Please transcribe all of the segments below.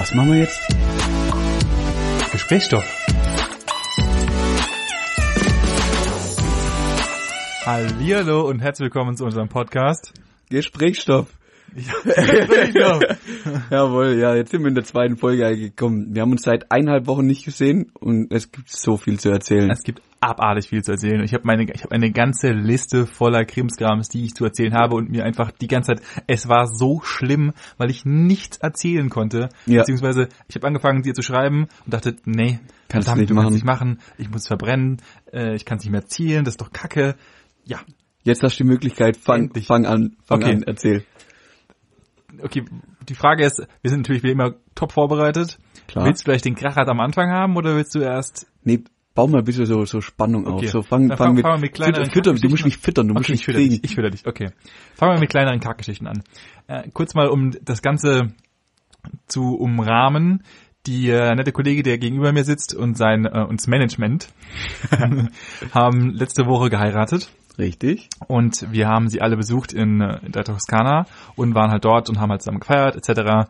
Was machen wir jetzt? Gesprächsstoff. Hallihallo und herzlich willkommen zu unserem Podcast. Gesprächsstoff. Gesprächsstoff. Jawohl, ja, jetzt sind wir in der zweiten Folge angekommen. Wir haben uns seit eineinhalb Wochen nicht gesehen und es gibt so viel zu erzählen. es gibt abartig viel zu erzählen. Ich habe meine, ich habe eine ganze Liste voller Krimskrams, die ich zu erzählen habe und mir einfach die ganze Zeit, es war so schlimm, weil ich nichts erzählen konnte. Ja. Beziehungsweise ich habe angefangen, dir zu schreiben und dachte, nee, Kannst verdammt, nicht du machen. kannst nicht machen, ich muss verbrennen, äh, ich kann es nicht mehr zielen, das ist doch Kacke. Ja, Jetzt hast du die Möglichkeit, fang, Endlich. fang an, fang Okay. an, erzähl. Okay, die Frage ist, wir sind natürlich wie immer top vorbereitet. Klar. Willst du vielleicht den Krachert am Anfang haben oder willst du erst Nee, bau mal ein bisschen so, so Spannung Okay. auf. So fang, fang, fang- mit, fangen wir mit kleineren fütter, du musst mich füttern, du musst Okay, mich ich fütter kriegen. dich, ich fütter dich, okay. Fangen wir mit kleineren Kackgeschichten an. Äh, kurz mal, um das Ganze zu umrahmen. Die äh, nette Kollege, der gegenüber mir sitzt und sein äh, und das Management haben letzte Woche geheiratet Richtig. und wir haben sie alle besucht in, äh, in der Toskana und waren halt dort und haben halt zusammen gefeiert etc.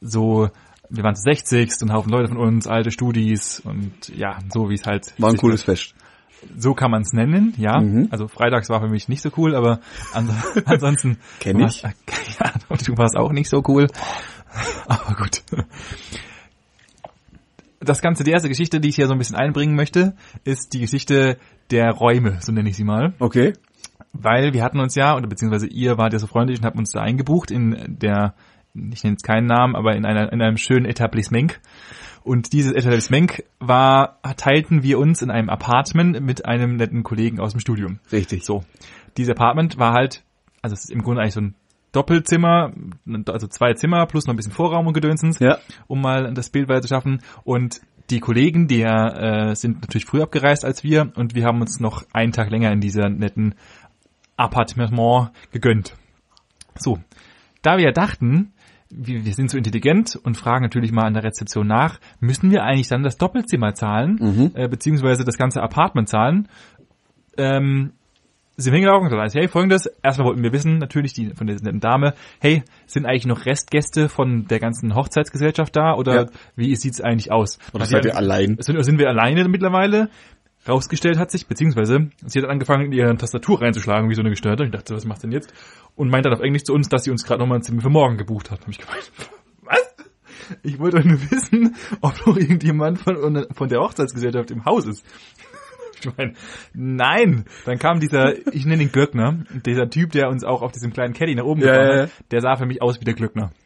So, wir waren zu 60 und ein Haufen Leute von uns, alte Studis und ja, so wie es halt War ein cooles Fest. so kann man es nennen, ja. Mhm. Also freitags war für mich nicht so cool, aber ans ansonsten Kenn ich. war's- Ja, du warst auch nicht so cool. Aber gut. Das Ganze, die erste Geschichte, die ich hier so ein bisschen einbringen möchte, ist die Geschichte der Räume, so nenne ich sie mal. Okay. Weil wir hatten uns ja, oder beziehungsweise ihr wart ja so freundlich und habt uns da eingebucht in der, ich nenne jetzt keinen Namen, aber in, einer, in einem schönen Etablissement. Und dieses Etablissement war, teilten wir uns in einem Apartment mit einem netten Kollegen aus dem Studium. Richtig. So. Dieses Apartment war halt, also es ist im Grunde eigentlich so ein Doppelzimmer, also zwei Zimmer plus noch ein bisschen Vorraum und Gedönsens, Ja. um mal das Bild weiter zu schaffen. Und die Kollegen, die äh, sind natürlich früher abgereist als wir und wir haben uns noch einen Tag länger in dieser netten Appartement gegönnt. So, da wir ja dachten, wir, wir sind so intelligent und fragen natürlich mal an der Rezeption nach, müssen wir eigentlich dann das Doppelzimmer zahlen, Mhm. äh, beziehungsweise das ganze Apartment zahlen? Ähm, sind hingelaufen und hey, folgendes, erstmal wollten wir wissen, natürlich die von der netten Dame, hey, sind eigentlich noch Restgäste von der ganzen Hochzeitsgesellschaft da oder Ja. wie sieht's eigentlich aus? Oder seid ihr allein? sind, sind wir alleine mittlerweile? Rausgestellt hat sich, beziehungsweise sie hat angefangen, in ihre Tastatur reinzuschlagen, wie so eine Gestörte. Und ich dachte, was macht denn jetzt? Und meint dann auf Englisch zu uns, dass sie uns gerade nochmal ein Zimmer für morgen gebucht hat. Hab ich gemeint, was? Ich wollte nur wissen, ob noch irgendjemand von, von der Hochzeitsgesellschaft im Haus ist. Ich meine, nein. Dann kam dieser, ich nenne ihn Glöckner, dieser Typ, der uns auch auf diesem kleinen Caddy nach oben Ja, gefahren hat, der sah für mich aus wie der Glöckner.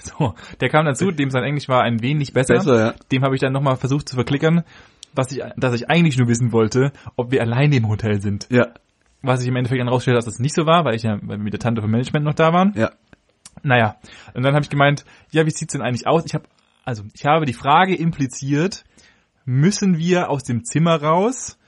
So, der kam dazu, dem sein Englisch war ein wenig besser. Besser, ja. Dem habe ich dann nochmal versucht zu verklickern, dass ich, dass ich eigentlich nur wissen wollte, ob wir alleine im Hotel sind. Ja. Was ich im Endeffekt dann rausstellte, dass das nicht so war, weil ich ja weil wir mit der Tante vom Management noch da waren. Ja. Naja, und dann habe ich gemeint, ja, wie sieht's denn eigentlich aus? Ich habe, also ich habe die Frage impliziert, müssen wir aus dem Zimmer raus?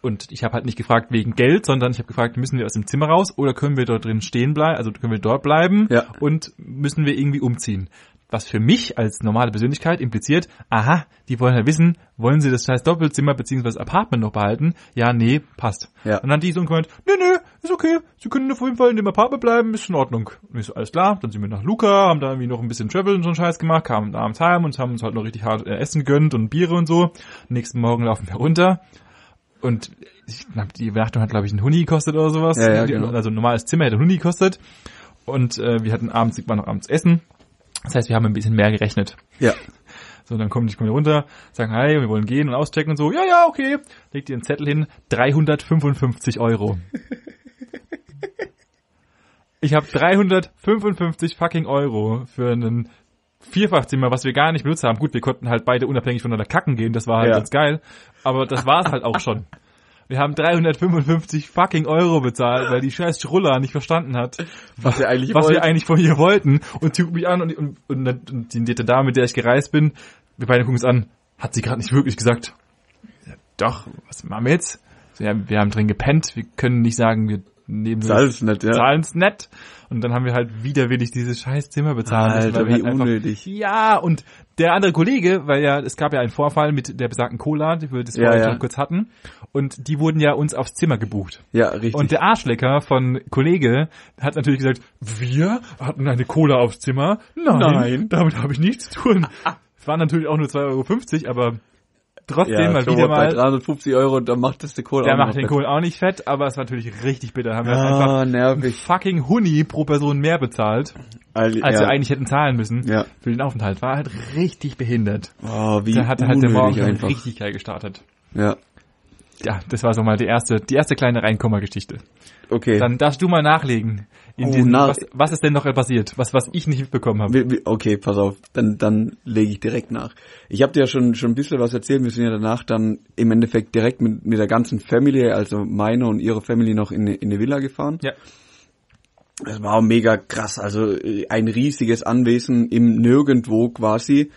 Und ich habe halt nicht gefragt wegen Geld, sondern ich habe gefragt, müssen wir aus dem Zimmer raus oder können wir dort drin stehen bleiben, also können wir dort bleiben Ja. und müssen wir irgendwie umziehen. Was für mich als normale Persönlichkeit impliziert, aha, die wollen ja wissen, wollen sie das scheiß Doppelzimmer bzw. das Apartment noch behalten? Ja, nee, passt. Ja. Und dann die so gemeint, nee, nee, ist okay, sie können auf jeden Fall in dem Apartment bleiben, ist in Ordnung. Und ich so, alles klar, dann sind wir nach Luca, haben da irgendwie noch ein bisschen Travel und so einen Scheiß gemacht, kamen abends heim und haben uns halt noch richtig hart äh, Essen gegönnt und Biere und so. Nächsten Morgen laufen wir runter und ich glaub, die Übernachtung hat, glaube ich, einen Huni gekostet oder sowas. Ja, ja, genau. Also ein normales Zimmer hätte einen Huni gekostet. Und äh, wir hatten abends, waren noch abends Essen. Das heißt, wir haben ein bisschen mehr gerechnet. Ja. So, dann kommen die kommen runter, sagen, hi, wir wollen gehen und auschecken und so. Ja, ja, okay. Legt ihr einen Zettel hin, 355 Euro. ich habe 355 fucking Euro für einen Vierfachzimmer, was wir gar nicht benutzt haben. Gut, wir konnten halt beide unabhängig voneinander kacken gehen, das war halt Ja. ganz geil. Aber das war's halt auch schon. Wir haben 355 fucking Euro bezahlt, weil die scheiß Schruller nicht verstanden hat, Was ihr eigentlich was wir eigentlich von ihr wollten. Und sie guckt mich an und, und, und, und die nette Dame, mit der ich gereist bin, wir beide gucken uns an, hat sie gerade nicht wirklich gesagt, ja, doch, was machen wir jetzt? So, ja, wir haben drin gepennt, wir können nicht sagen, wir nehmen wir Zahlen's nicht, ja. zahlen's nett. Und dann haben wir halt widerwillig dieses scheiß Zimmer bezahlt. Alter, wie halt einfach- unnötig. Ja, und der andere Kollege, weil ja, es gab ja einen Vorfall mit der besagten Cola, die wir das Ja, ja. schon kurz hatten. Und die wurden ja uns aufs Zimmer gebucht. Ja, richtig. Und der Arschlecker von Kollege hat natürlich gesagt, wir hatten eine Cola aufs Zimmer. Nein, Nein. damit habe ich nichts zu tun. Es waren natürlich auch nur 2,50 Euro, aber trotzdem ja, mal wieder bei mal. 350 Euro, da macht das der Kohle Der auch macht den. Kohl auch nicht fett, aber es war natürlich richtig bitter. Haben wir Ah, einfach nervig. fucking Huni pro Person mehr bezahlt, Al- als ja. wir eigentlich hätten zahlen müssen Ja. für den Aufenthalt. War halt richtig behindert. Oh, wie Da hat halt der Morgen einfach. richtig geil gestartet. Ja, Ja, das war so mal die erste, die erste kleine Reinkommergeschichte. okay. Dann darfst du mal nachlegen. In Oh, diesen, nach- was, was ist denn noch passiert? Was, was ich nicht mitbekommen habe? Okay, pass auf, dann, dann lege ich direkt nach. Ich habe dir ja schon, schon ein bisschen was erzählt, wir sind ja danach dann im Endeffekt direkt mit, mit der ganzen Family, also meine und ihre Family noch in, in eine Villa gefahren. Ja. Das war mega krass, also äh, ein riesiges Anwesen im Nirgendwo quasi.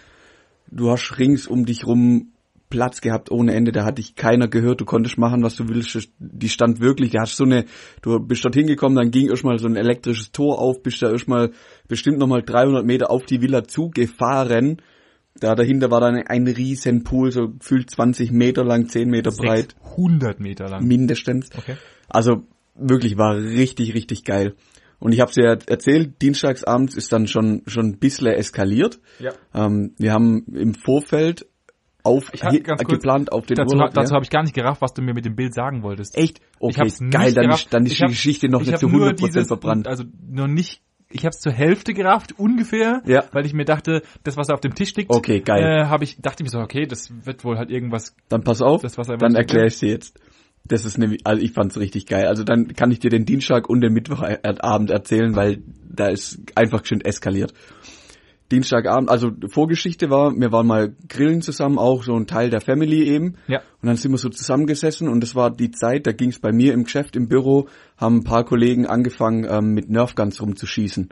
Du hast rings um dich rum Platz gehabt ohne Ende, da hat dich keiner gehört, du konntest machen, was du willst. Die stand wirklich, da hast so eine, du bist dort hingekommen, dann ging erstmal so ein elektrisches Tor auf, bist da erstmal bestimmt nochmal 300 Meter auf die Villa zugefahren. Da dahinter war dann ein riesen Pool, so gefühlt 20 Meter lang, 10 Meter breit, 100 Meter lang. mindestens. Okay. Also wirklich war richtig, richtig geil. Und ich habe dir erzählt, dienstagsabends ist dann schon schon ein bisschen eskaliert. Ja. Ähm, wir haben im Vorfeld auf Ich hier- ganz kurz- geplant auf den Dazu, Urlaub. dazu ja. habe ich gar nicht gerafft, was du mir mit dem Bild sagen wolltest. Echt? Ich Okay, hab's nicht geil, dann, gerafft. dann ist Ich die Geschichte noch ich nicht zu nur 100% dieses- verbrannt. Also noch nicht, ich habe es zur Hälfte gerafft, ungefähr, Ja. weil ich mir dachte, das, was da auf dem Tisch liegt, Okay, geil. äh, habe ich, dachte ich mir so, okay, das wird wohl halt irgendwas, Dann pass auf, Das, was dann erkläre ich dir jetzt. Das ist nämlich, also ich fand's richtig geil. Also dann kann ich dir den Dienstag und den Mittwochabend erzählen, weil da ist einfach schön eskaliert. Dienstagabend, also Vorgeschichte war, wir waren mal grillen zusammen, auch so ein Teil der Family eben. ja, Und dann sind wir so zusammengesessen und das war die Zeit, da ging es bei mir im Geschäft, im Büro, haben ein paar Kollegen angefangen, ähm, mit Nerfguns rumzuschießen.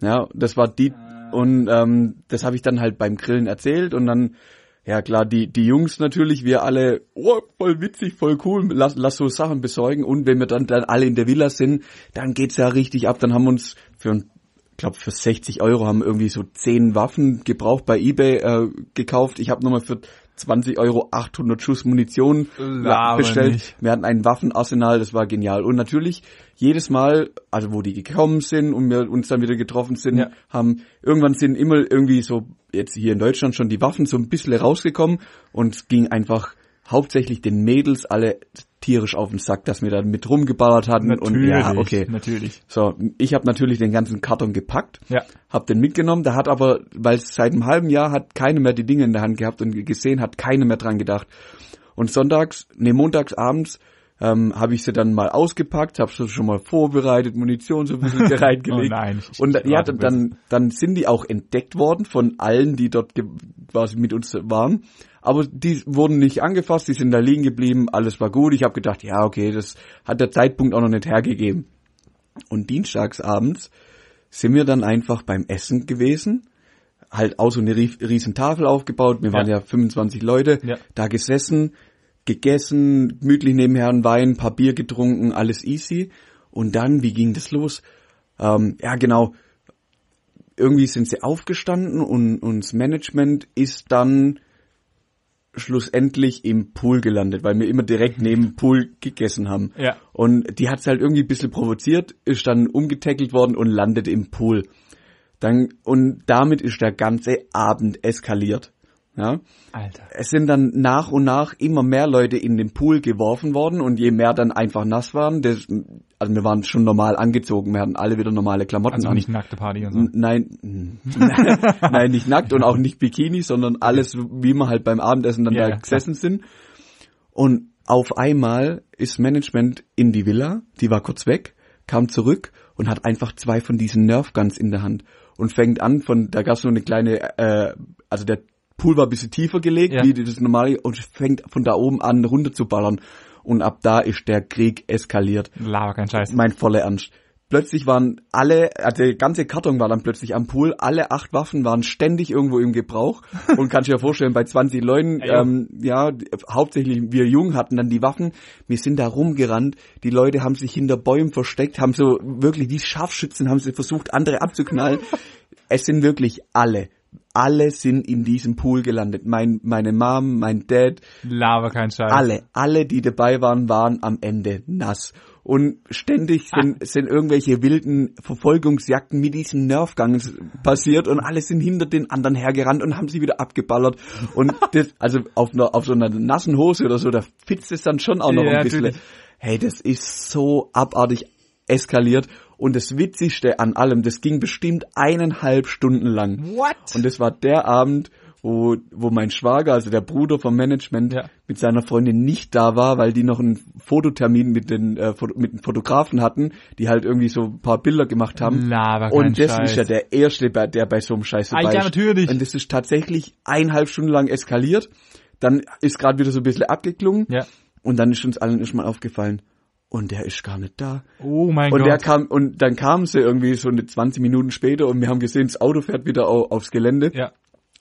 Ja, das war die, und ähm, das habe ich dann halt beim Grillen erzählt und dann, ja klar, die, die Jungs natürlich, wir alle, oh, voll witzig, voll cool, lass, lass so Sachen besorgen und wenn wir dann, dann alle in der Villa sind, dann geht's ja richtig ab, dann haben wir uns für ein ich glaube für 60 Euro haben irgendwie so 10 Waffen gebraucht bei eBay äh, gekauft. Ich habe nochmal für 20 Euro 800 Schuss Munition Laber bestellt. nicht. Wir hatten ein Waffenarsenal, das war genial. Und natürlich jedes Mal, also wo die gekommen sind und wir uns dann wieder getroffen sind, Ja. haben irgendwann sind immer irgendwie so jetzt hier in Deutschland schon die Waffen so ein bisschen rausgekommen und es ging einfach hauptsächlich den Mädels alle tierisch auf den Sack, dass wir da mit rumgeballert hatten und ja, okay. natürlich. So, ich habe natürlich den ganzen Karton gepackt, Ja. hab den mitgenommen. Da hat aber, weil es seit einem halben Jahr hat keine mehr die Dinge in der Hand gehabt und gesehen, hat keine mehr dran gedacht. Und sonntags, nee, montags abends ähm, habe ich sie dann mal ausgepackt, habe sie schon mal vorbereitet, Munition so ein bisschen reingelegt. Oh nein, ich- und ich ja, rate dann, dann sind die auch entdeckt worden von allen, die dort quasi mit uns waren. Aber die wurden nicht angefasst, die sind da liegen geblieben, alles war gut. Ich habe gedacht, ja, okay, das hat der Zeitpunkt auch noch nicht hergegeben. Und dienstags abends sind wir dann einfach beim Essen gewesen, halt auch so eine rie- riesen Tafel aufgebaut. Wir waren Ja. ja 25 Leute, Ja. da gesessen, gegessen, gemütlich nebenher ein Wein, ein paar Bier getrunken, alles easy. Und dann, wie ging das los? Ähm, ja, genau. Irgendwie sind sie aufgestanden und, und das Management ist dann schlussendlich im Pool gelandet, weil wir immer direkt neben dem Pool gegessen haben. Ja. Und die hat's halt irgendwie ein bisschen provoziert, ist dann umgetackelt worden und landet im Pool. Dann, und damit ist der ganze Abend eskaliert. Ja. Alter. Es sind dann nach und nach immer mehr Leute in den Pool geworfen worden und je mehr dann einfach nass waren, das, also wir waren schon normal angezogen, wir hatten alle wieder normale Klamotten Also an. nicht nackte Party und so. Nein, nein, nicht nackt und auch nicht Bikini, sondern alles, wie wir halt beim Abendessen dann Ja, da gesessen sind. Und auf einmal ist Management in die Villa, die war kurz weg, kam zurück und hat einfach zwei von diesen Nerfguns in der Hand und fängt an von, da gab es so eine kleine, äh, also der Pool war ein bisschen tiefer gelegt, Ja. wie das normale, und fängt von da oben an runter zu ballern. Und ab da ist der Krieg eskaliert Laber kein Scheiß. mein voller Ernst. plötzlich waren alle, also der ganze Karton war dann plötzlich am Pool, alle acht Waffen waren ständig irgendwo im Gebrauch und kannst dir ja vorstellen, bei 20 Leuten, Ja, ähm, ja, hauptsächlich wir Jungen hatten dann die Waffen, wir sind da rumgerannt, die Leute haben sich hinter Bäumen versteckt, haben so wirklich wie Scharfschützen haben sie versucht, andere abzuknallen. es sind wirklich alle, alle sind in diesem Pool gelandet. Mein, meine Mom, mein Dad, Lava kein Scheiß. alle, alle, die dabei waren, waren am Ende nass. Und ständig sind, sind irgendwelche wilden Verfolgungsjagden mit diesem Nerfgang passiert und alle sind hinter den anderen hergerannt und haben sie wieder abgeballert. Und das, also auf einer, auf so einer nassen Hose oder so, da fitzt es dann schon auch noch Ja, ein bisschen. natürlich. Hey, das ist so abartig eskaliert. Und das Witzigste an allem, das ging bestimmt eineinhalb Stunden lang. What? Und das war der Abend, wo, wo mein Schwager, also der Bruder vom Management, Ja. mit seiner Freundin nicht da war, weil die noch einen Fototermin mit den, äh, mit den Fotografen hatten, die halt irgendwie so ein paar Bilder gemacht haben. Lava Und das Scheiß. ist ja der Erste, der bei so einem Scheiß Ah, dabei ja, ist. natürlich. Und das ist tatsächlich eineinhalb Stunden lang eskaliert. Dann ist gerade wieder so ein bisschen abgeklungen. Ja. Und dann ist uns allen erstmal aufgefallen, und der ist gar nicht da. Oh mein Und Gott. der kam, und dann kam sie irgendwie so eine 20 Minuten später und wir haben gesehen, das Auto fährt wieder au, aufs Gelände. ja.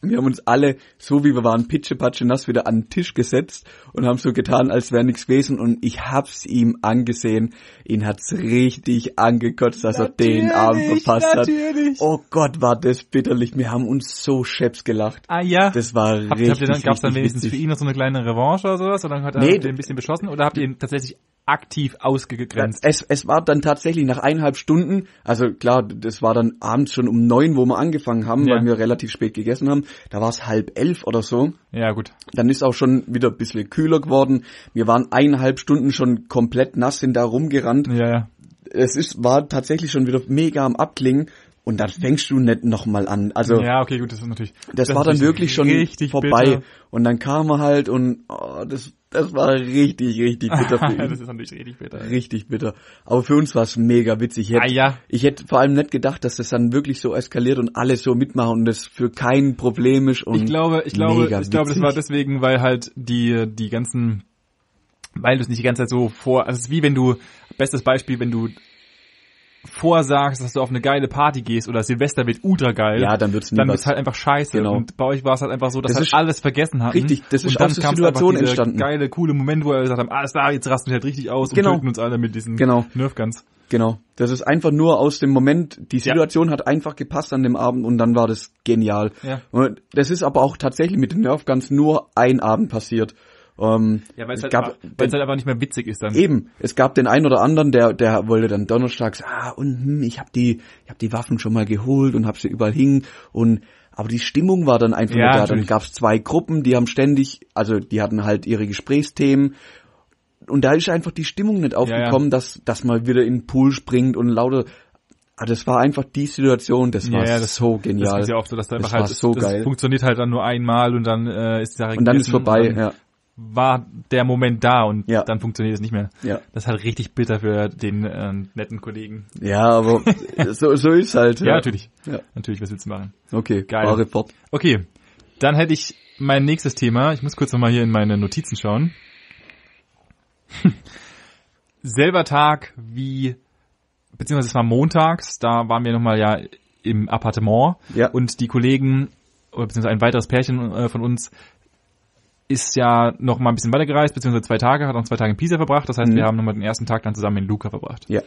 Wir haben uns alle, so wie wir waren, pitschepatsche nass wieder an den Tisch gesetzt und haben so getan, als wäre nichts gewesen. Und ich hab's ihm angesehen. Ihn hat's richtig angekotzt, dass er den Abend Natürlich, verpasst natürlich. hat. Oh Gott, war das bitterlich. Wir haben uns so scheps gelacht. Ah ja. Das war Habt, richtig, habt ihr dann, gab's dann wenigstens witzig. für ihn noch so eine kleine Revanche oder sowas? Oder hat er Nee, ein bisschen beschossen? Oder habt ihr ihn tatsächlich aktiv ausgegrenzt? Es, es war dann tatsächlich nach eineinhalb Stunden, also klar, das war dann abends schon um neun, wo wir angefangen haben, Ja. weil wir relativ spät gegessen haben. Da war es halb elf oder so. Ja, gut. Dann ist auch schon wieder ein bisschen kühler geworden. Wir waren eineinhalb Stunden schon komplett nass, sind da rumgerannt. Ja, ja. Es ist, war tatsächlich schon wieder mega am Abklingen. Und dann fängst du nicht nochmal an. Also ja, okay, gut, das ist natürlich. das, war dann wirklich schon vorbei. Bitter. Und dann kam er halt und oh, das, das war richtig, richtig bitter für ihn. das ist natürlich richtig bitter. Richtig bitter. Aber für uns war es mega witzig. Ich hätte, Ah, ja. ich hätte vor allem nicht gedacht, dass das dann wirklich so eskaliert und alle so mitmachen und das für kein Problem ist. Und Ich glaube, ich glaube, ich glaube, das witzig. war deswegen, weil halt die, die ganzen, weil du es nicht die ganze Zeit so vor, also es ist wie wenn du, bestes Beispiel, wenn du vorsagst, dass du auf eine geile Party gehst oder Silvester wird ultra geil. Ja, dann wird's dann wird's halt einfach scheiße. Genau. Und bei euch war es halt einfach so, dass Das halt alles vergessen hatten. Richtig, das ist und dann aus der Situation entstanden. geile, coole Moment, wo wir gesagt haben, alles klar, jetzt rasten wir halt richtig aus Genau. und töten uns alle mit diesen Genau. Nerfguns. Genau. Das ist einfach nur aus dem Moment, die Situation hat einfach gepasst an dem Abend und dann war das genial. Ja. Und das ist aber auch tatsächlich mit den Nerfguns nur ein Abend passiert. Ähm, Ja, weil es es halt, gab, einfach- weil's halt einfach nicht mehr witzig ist dann. Eben, es gab den einen oder anderen, der der wollte dann donnerstags, ah und hm, ich habe die ich habe die Waffen schon mal geholt und habe sie überall hing und aber die Stimmung war dann einfach Ja, nicht da. Dann natürlich. gab's zwei Gruppen, die haben ständig, also die hatten halt ihre Gesprächsthemen und da ist einfach die Stimmung nicht aufgekommen, dass dass man wieder in den Pool springt und lauter Ah, das war einfach die Situation, das war Ja, ja, das- so Das genial. ist ja oft so, dass da Das einfach halt, war so das geil. funktioniert halt dann nur einmal und dann äh, ist die Sache und dann ist vorbei, und dann ja. War der Moment da und Ja. dann funktioniert es nicht mehr. Ja. Das ist halt richtig bitter für den äh, netten Kollegen. Ja, aber so, so ist halt. Ja, natürlich. Ja. Natürlich, was willst du machen? Okay, Geil. wahre fort. Okay, dann hätte ich mein nächstes Thema. Ich muss kurz nochmal hier in meine Notizen schauen. Selber Tag wie, beziehungsweise es war montags, da waren wir nochmal ja im Appartement Ja. und die Kollegen, oder beziehungsweise ein weiteres Pärchen äh, von uns, ist ja noch mal ein bisschen weitergereist, beziehungsweise zwei Tage, hat noch zwei Tage in Pisa verbracht. Das heißt, Mhm. wir haben nochmal den ersten Tag dann zusammen in Luca verbracht. Ja.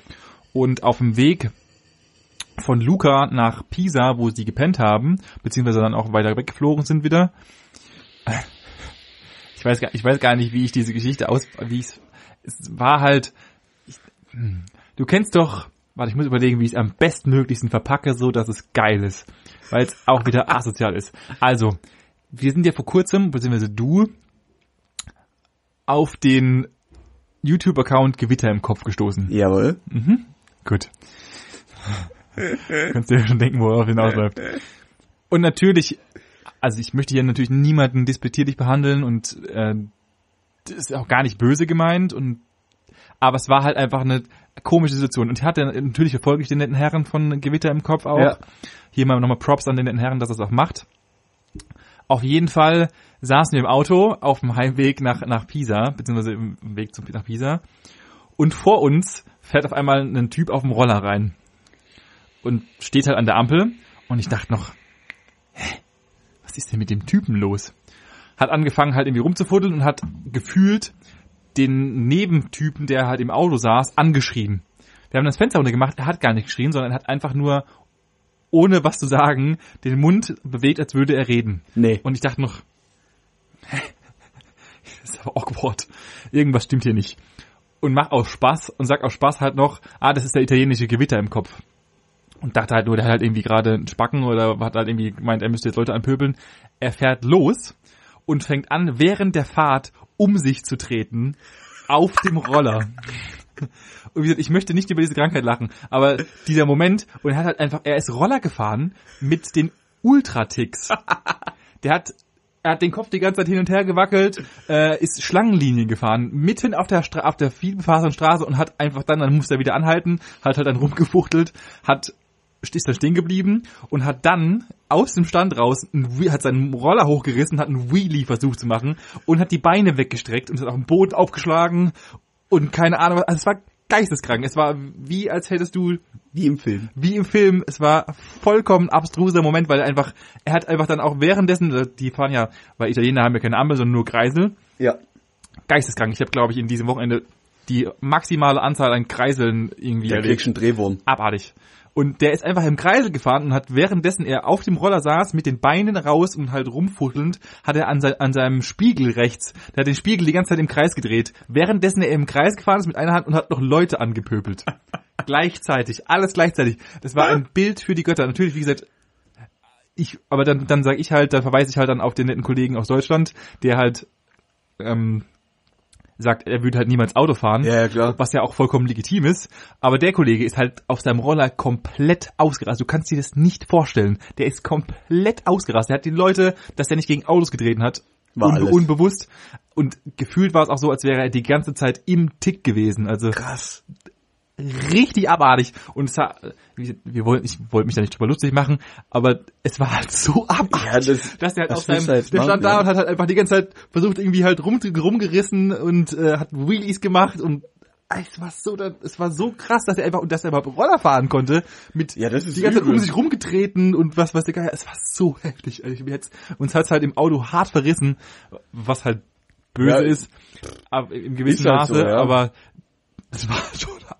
Und auf dem Weg von Luca nach Pisa, wo sie gepennt haben, beziehungsweise dann auch weiter weggeflogen sind wieder. Ich weiß gar, ich weiß gar nicht, wie ich diese Geschichte aus, wie ich es war halt, ich, hm, du kennst doch, warte, ich muss überlegen, wie ich es am bestmöglichsten verpacke, so dass es geil ist, weil es auch wieder asozial ist. Also, wir sind ja vor kurzem, beziehungsweise du, auf den YouTube-Account Gewitter im Kopf gestoßen. Jawohl. Gut. Kannst dir schon denken, worauf hinausläuft. Und natürlich, also ich möchte hier natürlich niemanden despektierlich behandeln und äh, das ist auch gar nicht böse gemeint und aber es war halt einfach eine komische Situation. Und ich hatte natürlich verfolge ich den netten Herren von Gewitter im Kopf auch. Ja. Hier mal nochmal Props an den netten Herren, dass er es auch macht. Auf jeden Fall saßen wir im Auto auf dem Heimweg nach, nach Pisa, beziehungsweise im Weg zum, nach Pisa. Und vor uns fährt auf einmal ein Typ auf dem Roller rein. Und steht halt an der Ampel. Und ich dachte noch, hä, was ist denn mit dem Typen los? Hat angefangen halt irgendwie rumzufuddeln und hat gefühlt den Nebentypen, der halt im Auto saß, angeschrien. Wir haben das Fenster runter gemacht, er hat gar nicht geschrien, sondern er hat einfach nur, ohne was zu sagen, den Mund bewegt, als würde er reden. Nee. Und ich dachte noch, das ist aber awkward. Irgendwas stimmt hier nicht. Und mach aus Spaß und sag aus Spaß halt noch, ah, das ist der italienische Gewitter im Kopf. Und dachte halt nur, der hat halt irgendwie gerade einen Spacken oder hat halt irgendwie gemeint, er müsste jetzt Leute anpöbeln. Er fährt los und fängt an, während der Fahrt um sich zu treten auf dem Roller. Und wie gesagt, ich möchte nicht über diese Krankheit lachen, aber dieser Moment, und er hat halt einfach, er ist Roller gefahren mit den Ultraticks. Der hat, er hat den Kopf die ganze Zeit hin und her gewackelt, äh, ist Schlangenlinien gefahren, mitten auf der, Stra auf der vielbefahrenen Straße und hat einfach dann, dann musste er wieder anhalten, hat halt dann rumgefuchtelt, hat ist dann stehen geblieben und hat dann aus dem Stand raus, hat seinen Roller hochgerissen, hat einen Wheelie versucht zu machen und hat die Beine weggestreckt und hat auf dem Boden aufgeschlagen und keine Ahnung, also es war geisteskrank. Es war wie, als hättest du, Wie im Film. wie im Film, es war vollkommen abstruser Moment, weil er einfach, er hat einfach dann auch währenddessen, die fahren ja, weil Italiener haben ja keine Ampel, sondern nur Kreisel, Ja. geisteskrank. Ich habe, glaube ich, in diesem Wochenende die maximale Anzahl an Kreiseln irgendwie kriegst du einen Drehwurm. abartig. Und der ist einfach im Kreisel gefahren und hat währenddessen er auf dem Roller saß, mit den Beinen raus und halt rumfuchtelnd, hat er an, sei, an seinem Spiegel rechts, der hat den Spiegel die ganze Zeit im Kreis gedreht. Währenddessen er im Kreis gefahren ist mit einer Hand und hat noch Leute angepöbelt. gleichzeitig, alles gleichzeitig. Das war ein Bild für die Götter. Natürlich, wie gesagt, ich, aber dann, dann sage ich halt, dann verweise ich halt dann auf den netten Kollegen aus Deutschland, der halt ähm, sagt, er würde halt niemals Auto fahren Ja, ja, klar. was ja auch vollkommen legitim ist. Aber der Kollege ist halt auf seinem Roller komplett ausgerastet. Du kannst dir das nicht vorstellen. Der ist komplett ausgerastet. Er hat die Leute, dass er nicht gegen Autos getreten hat, War unbe alles. unbewusst. Und gefühlt war es auch so, als wäre er die ganze Zeit im Tick gewesen. Also Krass. Richtig abartig. Und es war, wie- wir wollten, ich wollte mich da nicht drüber lustig machen, aber es war halt so abartig, Ja, das- dass der halt das auf seinem, jetzt der stand machen, da ja. und hat halt einfach die ganze Zeit versucht irgendwie halt rum, rumgerissen und äh, hat Wheelies gemacht und es war so, es war so krass, dass er einfach, und dass er überhaupt Roller fahren konnte, mit Ja, das ist die ganze Zeit um sich rumgetreten und was weiß der Geier, es war so heftig. Also jetzt, uns hat's halt im Auto hart verrissen, was halt böse Ja, ist, aber im gewissen ist halt Maße, so, ja. aber es war schon, war,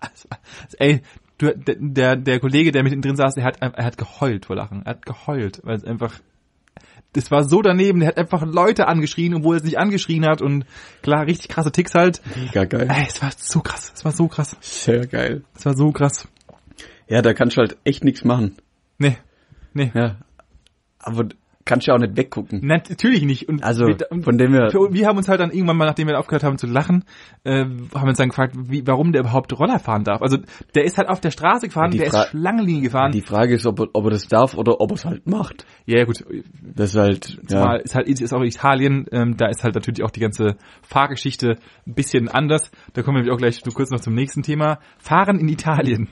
ey, du, der, der, Kollege, der mit drin saß, der hat, er hat geheult vor Lachen. Er hat geheult, weil es einfach, das war so daneben, der hat einfach Leute angeschrien, obwohl er es nicht angeschrien hat und klar, richtig krasse Ticks halt. Mega geil. Ey, es war so krass, es war so krass, Sehr geil. es war so krass. Ja, da kannst du halt echt nichts machen. Nee, nee. Ja. Aber kannst du ja auch nicht weggucken. Na, natürlich nicht. Und Also, wir, von dem für, wir haben uns halt dann irgendwann mal, nachdem wir aufgehört haben zu lachen, äh, haben uns dann gefragt, wie, warum der überhaupt Roller fahren darf. Also der ist halt auf der Straße gefahren, der Fra- ist Schlangenlinie gefahren. Die Frage ist, ob er, ob er das darf oder ob er es halt macht. ja, ja, gut. Das ist halt, ja. ist halt ist auch Italien, ähm, da ist halt natürlich auch die ganze Fahrgeschichte ein bisschen anders. Da kommen wir auch gleich so kurz noch zum nächsten Thema. Fahren in Italien.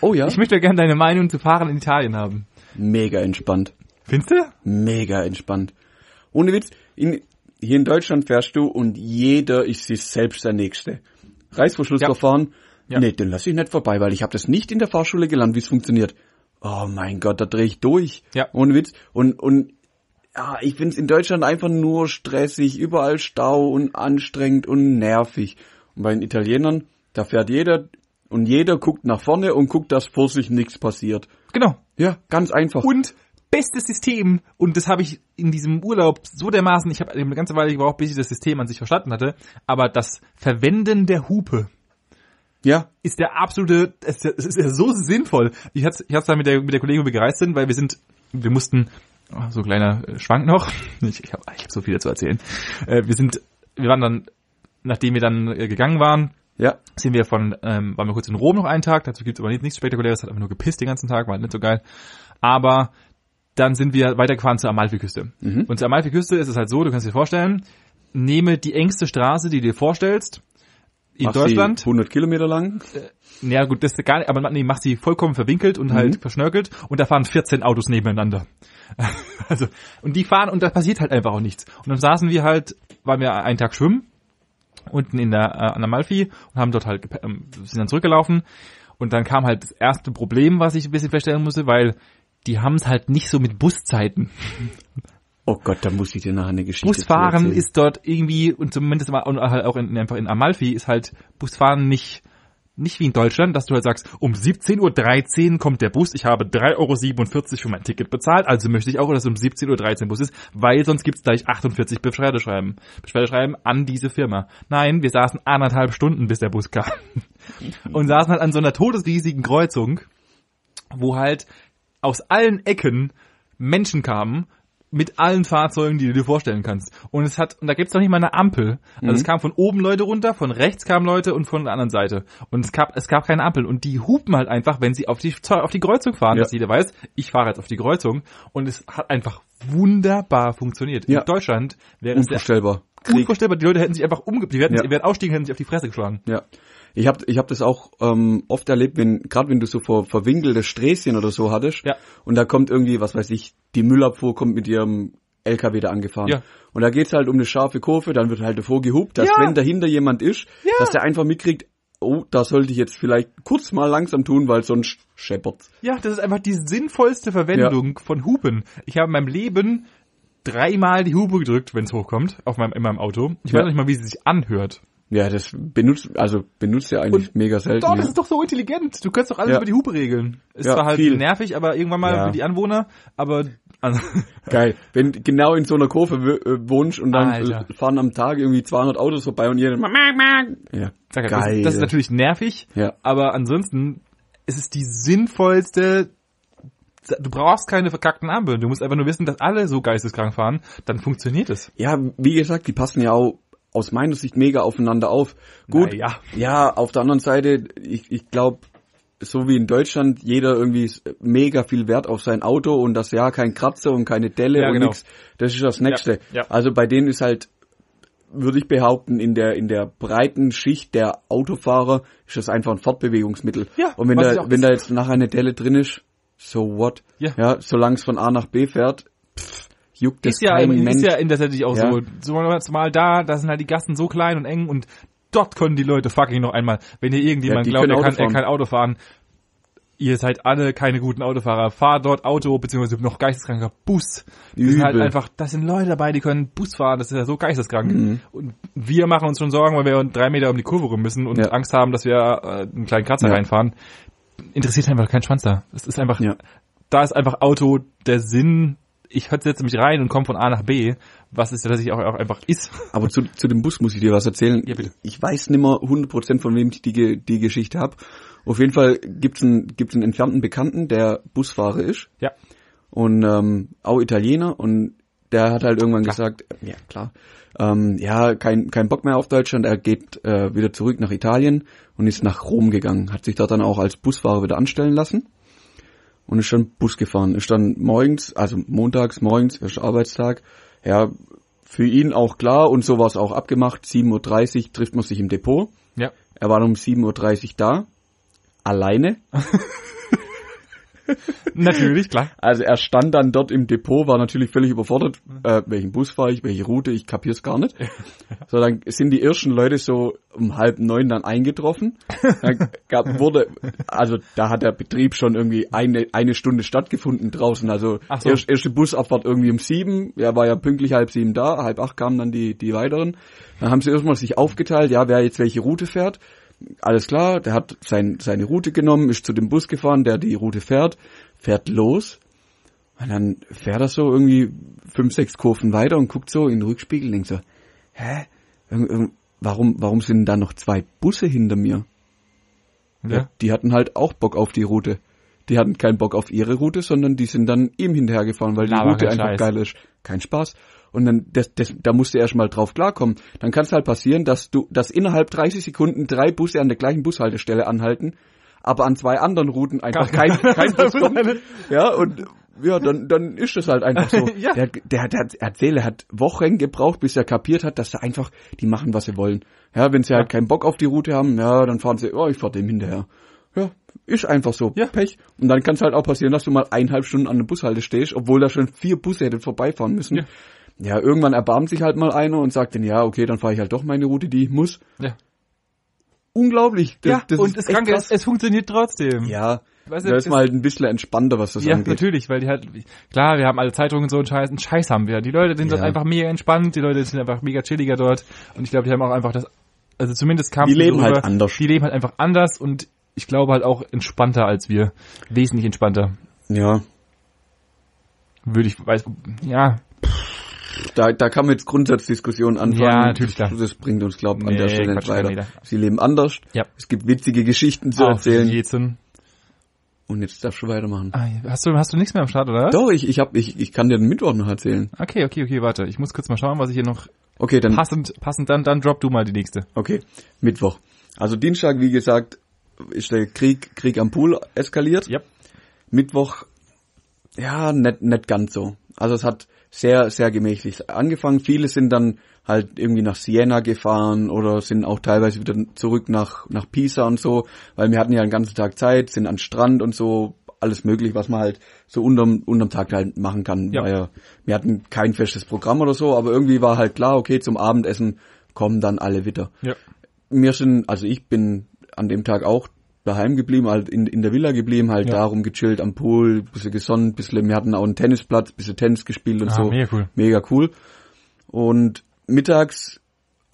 Oh ja. Ich möchte gerne deine Meinung zu Fahren in Italien haben. Mega entspannt. Findest du? Mega entspannt. Ohne Witz, in, hier in Deutschland fährst du und jeder ist sich selbst der Nächste. Reißverschlussverfahren, Ja. nee, den lass ich nicht vorbei, weil ich habe das nicht in der Fahrschule gelernt, wie es funktioniert. Oh mein Gott, da drehe ich durch. Ja. Ohne Witz. Und, und ja, ich find's in Deutschland einfach nur stressig, überall Stau und anstrengend und nervig. Und bei den Italienern, da fährt jeder und jeder guckt nach vorne und guckt, dass vor sich nichts passiert. Genau. Ja, ganz einfach. Und bestes System, und das habe ich in diesem Urlaub so dermaßen, ich habe eine ganze Weile gebraucht, bis ich das System an sich verstanden hatte, aber das Verwenden der Hupe ja, ist der absolute, es ist ja so sinnvoll. Ich hatte ich hatte da mit der, mit der Kollegin, wo wir gereist sind, weil wir sind, wir mussten, oh, so ein kleiner Schwank noch, ich, ich habe ich hab so viel dazu erzählen. Äh, wir sind, wir waren dann, nachdem wir dann äh, gegangen waren, ja, sind wir von, ähm, waren wir kurz in Rom noch einen Tag, dazu gibt's aber nichts, nichts Spektakuläres, hat einfach nur gepisst den ganzen Tag, war nicht so geil. Aber dann sind wir weitergefahren zur Amalfiküste. Und zur Amalfiküste ist es halt so, du kannst dir vorstellen, nehme die engste Straße, die du dir vorstellst, in Mach Deutschland, 100 Kilometer lang. ja gut, das ist gar nicht, aber nee, mach sie vollkommen verwinkelt und halt verschnörkelt und da fahren 14 Autos nebeneinander. also, und die fahren und da passiert halt einfach auch nichts. Und dann saßen wir halt, waren wir einen Tag schwimmen unten in der äh, an der Malfi und haben dort halt ähm, sind dann zurückgelaufen und dann kam halt das erste Problem, was ich ein bisschen feststellen musste, weil die haben es halt nicht so mit Buszeiten. Oh Gott, da muss ich dir nachher eine Geschichte Busfahren ist dort irgendwie und zumindest mal und halt auch in, einfach in Amalfi ist halt Busfahren nicht nicht wie in Deutschland, dass du halt sagst, um 17.13 Uhr kommt der Bus, ich habe 3,47 Euro für mein Ticket bezahlt, also möchte ich auch, dass es um 17.13 Uhr Bus ist, weil sonst gibt's gleich 48 Beschwerdeschreiben. Beschwerdeschreiben an diese Firma. Nein, wir saßen anderthalb Stunden, bis der Bus kam. Und saßen halt an so einer todesriesigen Kreuzung, wo halt aus allen Ecken Menschen kamen, mit allen Fahrzeugen, die du dir vorstellen kannst. Und es hat, und da gibt's noch nicht mal eine Ampel. Also es kam von oben Leute runter, von rechts kamen Leute und von der anderen Seite. Und es gab, es gab keine Ampel. Und die hupen halt einfach, wenn sie auf die, auf die Kreuzung fahren, Ja. dass jeder weiß, ich fahre jetzt auf die Kreuzung. Und es hat einfach wunderbar funktioniert. Ja. In Deutschland wäre es Unvorstellbar. Krieg. unvorstellbar. Die Leute hätten sich einfach umge, die hätten, Ja. wären ausstiegen, hätten sich auf die Fresse geschlagen. Ja. Ich habe ich hab das auch ähm, oft erlebt, wenn gerade wenn du so ver, verwinkelte Sträßchen oder so hattest Ja. und da kommt irgendwie, was weiß ich, die Müllabfuhr kommt mit ihrem LKW da angefahren. Ja. Und da geht's halt um eine scharfe Kurve, dann wird halt davor gehupt, dass Ja. wenn dahinter jemand ist, Ja. dass der einfach mitkriegt, oh, da sollte ich jetzt vielleicht kurz mal langsam tun, weil sonst scheppert's. Ja, das ist einfach die sinnvollste Verwendung von Hupen. Ich habe in meinem Leben dreimal die Hupe gedrückt, wenn es hochkommt, auf meinem, in meinem Auto. Ich weiß nicht mal, wie sie sich anhört. Ja, das benutzt, also benutzt ja eigentlich mega selten. Doch, ja. das ist doch so intelligent. Du kannst doch alles Ja. über die Hupe regeln. Ist Ja, zwar halt viel. nervig, aber irgendwann mal für die Anwohner, aber also, Geil. Wenn genau in so einer Kurve äh, wohnst und dann Alter. äh, fahren am Tag irgendwie 200 Autos vorbei und jeder ja, sag geil. das, das ist natürlich nervig, Ja. aber ansonsten ist es die sinnvollste Du brauchst keine verkackten Ampeln. Du musst einfach nur wissen, dass alle so geisteskrank fahren. Dann funktioniert es. Ja, wie gesagt, die passen ja auch aus meiner Sicht mega aufeinander auf. Gut, Na ja. ja, auf der anderen Seite, ich, ich glaube, so wie in Deutschland, jeder irgendwie mega viel Wert auf sein Auto und das ja kein Kratzer und keine Delle Ja, und genau. nix. Das ist das Nächste. ja. Also bei denen ist halt, würde ich behaupten, in der in der breiten Schicht der Autofahrer ist das einfach ein Fortbewegungsmittel. Ja, und wenn da wenn da jetzt nachher eine Delle drin ist, so what? Ja. ja solange es von A nach B fährt, pff, juckt ist ja, kein ist Mensch. ja in der natürlich auch Ja. so. Zumal zumal da, da sind halt die Gassen so klein und eng und dort können die Leute fucking noch einmal, wenn ihr irgendjemand Ja, glaubt, er kann, Auto er fahren. kann Auto fahren, ihr seid alle keine guten Autofahrer. Fahr dort Auto, beziehungsweise noch geisteskranker Bus. Das sind halt einfach, das sind Leute dabei, die können Bus fahren, das ist ja so geisteskrank. Mhm. Und wir machen uns schon Sorgen, weil wir drei Meter um die Kurve rum müssen und Ja. Angst haben, dass wir äh, einen kleinen Kratzer Ja. reinfahren. Interessiert einfach kein Schwanz da. Es ist einfach, Ja. da ist einfach Auto der Sinn, ich setze mich rein und komme von A nach B, was ist ja tatsächlich auch, auch einfach ist. Aber zu, zu dem Bus muss ich dir was erzählen. Ja, bitte. Ich weiß nimmer 100% von wem ich die, die Geschichte hab. Auf jeden Fall gibt's einen, gibt's einen entfernten Bekannten, der Busfahrer ist Ja. und ähm, auch Italiener und der hat halt irgendwann Klar. gesagt, ja klar, ähm, ja, kein, kein Bock mehr auf Deutschland, er geht äh, wieder zurück nach Italien und ist nach Rom gegangen, hat sich dort dann auch als Busfahrer wieder anstellen lassen und ist dann Bus gefahren, ist dann morgens, also montags morgens, erster Arbeitstag, ja, für ihn auch klar und so war es auch abgemacht, 7.30 Uhr trifft man sich im Depot, Ja. er war um 7.30 Uhr da, alleine, Natürlich, klar. Also er stand dann dort im Depot, war natürlich völlig überfordert, äh, welchen Bus fahre ich, welche Route, ich kapier's gar nicht. So, dann sind die ersten Leute so um halb neun dann eingetroffen. Dann gab, wurde, also da hat der Betrieb schon irgendwie eine, eine Stunde stattgefunden draußen. Also so. erst, erste Busabfahrt irgendwie um sieben, er war ja pünktlich halb sieben da, halb acht kamen dann die, die weiteren. Dann haben sie erstmal sich aufgeteilt, ja, wer jetzt welche Route fährt. Alles klar, der hat sein, seine Route genommen, ist zu dem Bus gefahren, der die Route fährt, fährt los. Und dann fährt er so irgendwie fünf, sechs Kurven weiter und guckt so in den Rückspiegel und denkt so, hä? Warum, warum sind da noch zwei Busse hinter mir? Ja. Die hatten halt auch Bock auf die Route. Die hatten keinen Bock auf ihre Route, sondern die sind dann ihm hinterhergefahren, weil die Route einfach Scheiß. geil ist. Kein Spaß. Und dann, das, das, da musst du erst mal drauf klarkommen. Dann kann es halt passieren, dass du, dass innerhalb 30 Sekunden drei Busse an der gleichen Bushaltestelle anhalten, aber an zwei anderen Routen einfach kein, kein Bus kommt. Ja, und ja, dann, dann ist das halt einfach so. Ja. Der, der, der Erzähler hat Wochen gebraucht, bis er kapiert hat, dass da einfach, die machen, was sie wollen. Ja, wenn sie halt keinen Bock auf die Route haben, ja, dann fahren sie, oh, ich fahr dem hinterher. Ja, ist einfach so. Ja. Pech. Und dann kann es halt auch passieren, dass du mal eineinhalb Stunden an der Bushalte stehst, obwohl da schon vier Busse hätten vorbeifahren müssen. Ja. Ja, irgendwann erbarmt sich halt mal einer und sagt dann, ja, okay, dann fahre ich halt doch meine Route, die ich muss. Ja. Unglaublich. Das, ja, das und ist das Kranke ist, es funktioniert trotzdem. Ja, Weißt du, da ist mal halt ein bisschen entspannter, was das Ja, angeht. natürlich, weil die halt, klar, wir haben alle Zeitungen und so einen Scheiß, einen Scheiß haben wir. Die Leute sind dort Ja. einfach mega entspannt, die Leute sind einfach mega chilliger dort und ich glaube, die haben auch einfach das, also zumindest kam Die leben so halt anders. Die leben halt einfach anders und ich glaube halt auch entspannter als wir. Wesentlich entspannter. Ja, Würde ich, weiß, ja, da, da kann man jetzt Grundsatzdiskussionen anfangen. Ja, natürlich, klar. Das bringt uns, glaube ich, an Nee, der Stelle nicht weiter. Sie leben anders. Ja. Es gibt witzige Geschichten zu auf erzählen. jeden. Und jetzt darfst du weitermachen. Ah, Hast du, hast du nichts mehr am Start, oder? Doch, ich, ich, hab, ich, ich kann dir den Mittwoch noch erzählen. Okay, okay, okay, warte. Ich muss kurz mal schauen, was ich hier noch Okay, dann passend, passend, dann, dann drop du mal die nächste. Okay, Mittwoch. Also Dienstag, wie gesagt, ist der Krieg, Krieg am Pool eskaliert. Yep. Mittwoch, ja, nicht, nicht ganz so. Also es hat sehr, sehr gemächlich angefangen. Viele sind dann halt irgendwie nach Siena gefahren oder sind auch teilweise wieder zurück nach, nach Pisa und so, weil wir hatten ja den ganzen Tag Zeit, sind an Strand und so, alles möglich, was man halt so unterm, unterm Tag halt machen kann. Ja. Ja, wir hatten kein festes Programm oder so, aber irgendwie war halt klar, okay, zum Abendessen kommen dann alle wieder Ja. wir sind, also ich bin an dem Tag auch daheim geblieben, halt in, in der Villa geblieben, halt Ja. darum gechillt am Pool, bisschen gesonnt, bisschen, wir hatten auch einen Tennisplatz, bisschen Tennis gespielt und Ah, so. mega cool. Mega cool. Und mittags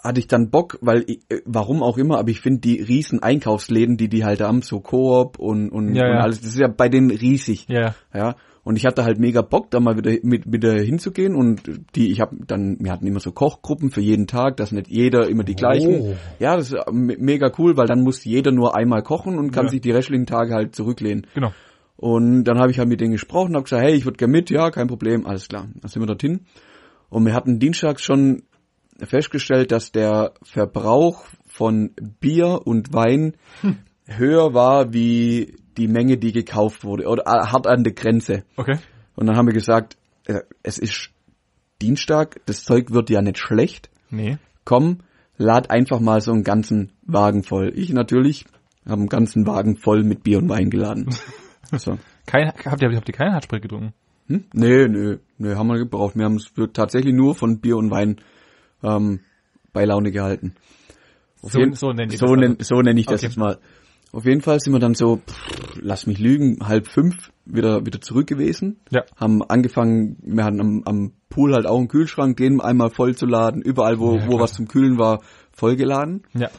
hatte ich dann Bock, weil, ich, äh, warum auch immer, aber ich finde die riesen Einkaufsläden, die die halt haben, so Coop und, und, Ja, und ja. alles, das ist ja bei denen riesig. Ja, Ja, und ich hatte halt mega Bock, da mal wieder mit wieder hinzugehen und die, ich habe dann, wir hatten immer so Kochgruppen für jeden Tag, dass nicht jeder immer die gleichen. Oh. Ja, das ist äh, me- mega cool, weil dann muss jeder nur einmal kochen und kann Ja. sich die restlichen Tage halt zurücklehnen. genau. Und dann habe ich halt mit denen gesprochen, habe gesagt, hey, ich würde gerne mit, ja, kein Problem, alles klar. Dann sind wir dorthin. Und wir hatten dienstags schon festgestellt, dass der Verbrauch von Bier und Wein höher war wie die Menge, die gekauft wurde, oder äh, hart an der Grenze. Okay. Und dann haben wir gesagt, äh, es ist Dienstag, das Zeug wird ja nicht schlecht. Nee. Komm, lad einfach mal so einen ganzen Wagen voll. Ich natürlich habe einen ganzen Wagen voll mit Bier und Wein geladen. So. Kein, habt ihr, habt ihr keinen Hartsprit getrunken? Hm? Nee, nee, nee, haben wir gebraucht. Wir haben es tatsächlich nur von Bier und Wein ähm, bei Laune gehalten. So- jeden- so nennt ihr so das nenn, also. so nenn ich das Okay. jetzt mal. Auf jeden Fall sind wir dann so, pff, lass mich lügen, halb fünf wieder wieder zurück gewesen. Ja. Haben angefangen, wir hatten am, am Pool halt auch einen Kühlschrank, den einmal voll zu laden, überall wo, Ja, wo was zum Kühlen war, vollgeladen. Ja.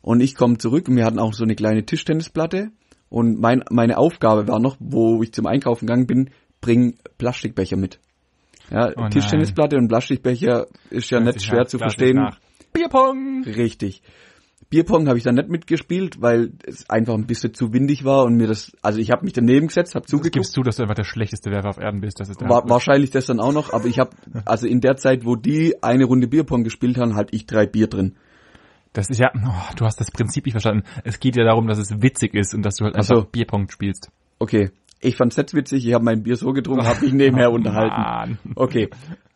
Und ich komme zurück und wir hatten auch so eine kleine Tischtennisplatte. Und mein, meine Aufgabe war noch, wo ich zum Einkaufen gegangen bin, bring Plastikbecher mit. Ja, Oh. Tischtennisplatte und Plastikbecher ist ja nicht schwer zu verstehen. Bierpong! Richtig. Bierpong habe ich dann nicht mitgespielt, weil es einfach ein bisschen zu windig war und mir das, also ich habe mich daneben gesetzt, habe Du zugeguckt. gibst zu, dass du einfach der schlechteste Werfer auf Erden bist. Das ist War, wahrscheinlich das dann auch noch, aber ich habe, also in der Zeit, wo die eine Runde Bierpong gespielt haben, halt ich drei Bier drin. Das ist ja, oh, du hast das Prinzip nicht verstanden. Es geht ja darum, dass es witzig ist und dass du halt Ach einfach so. Bierpong spielst. Okay, ich fand's nicht witzig, ich habe mein Bier so getrunken, habe mich nebenher unterhalten. Mann. Okay,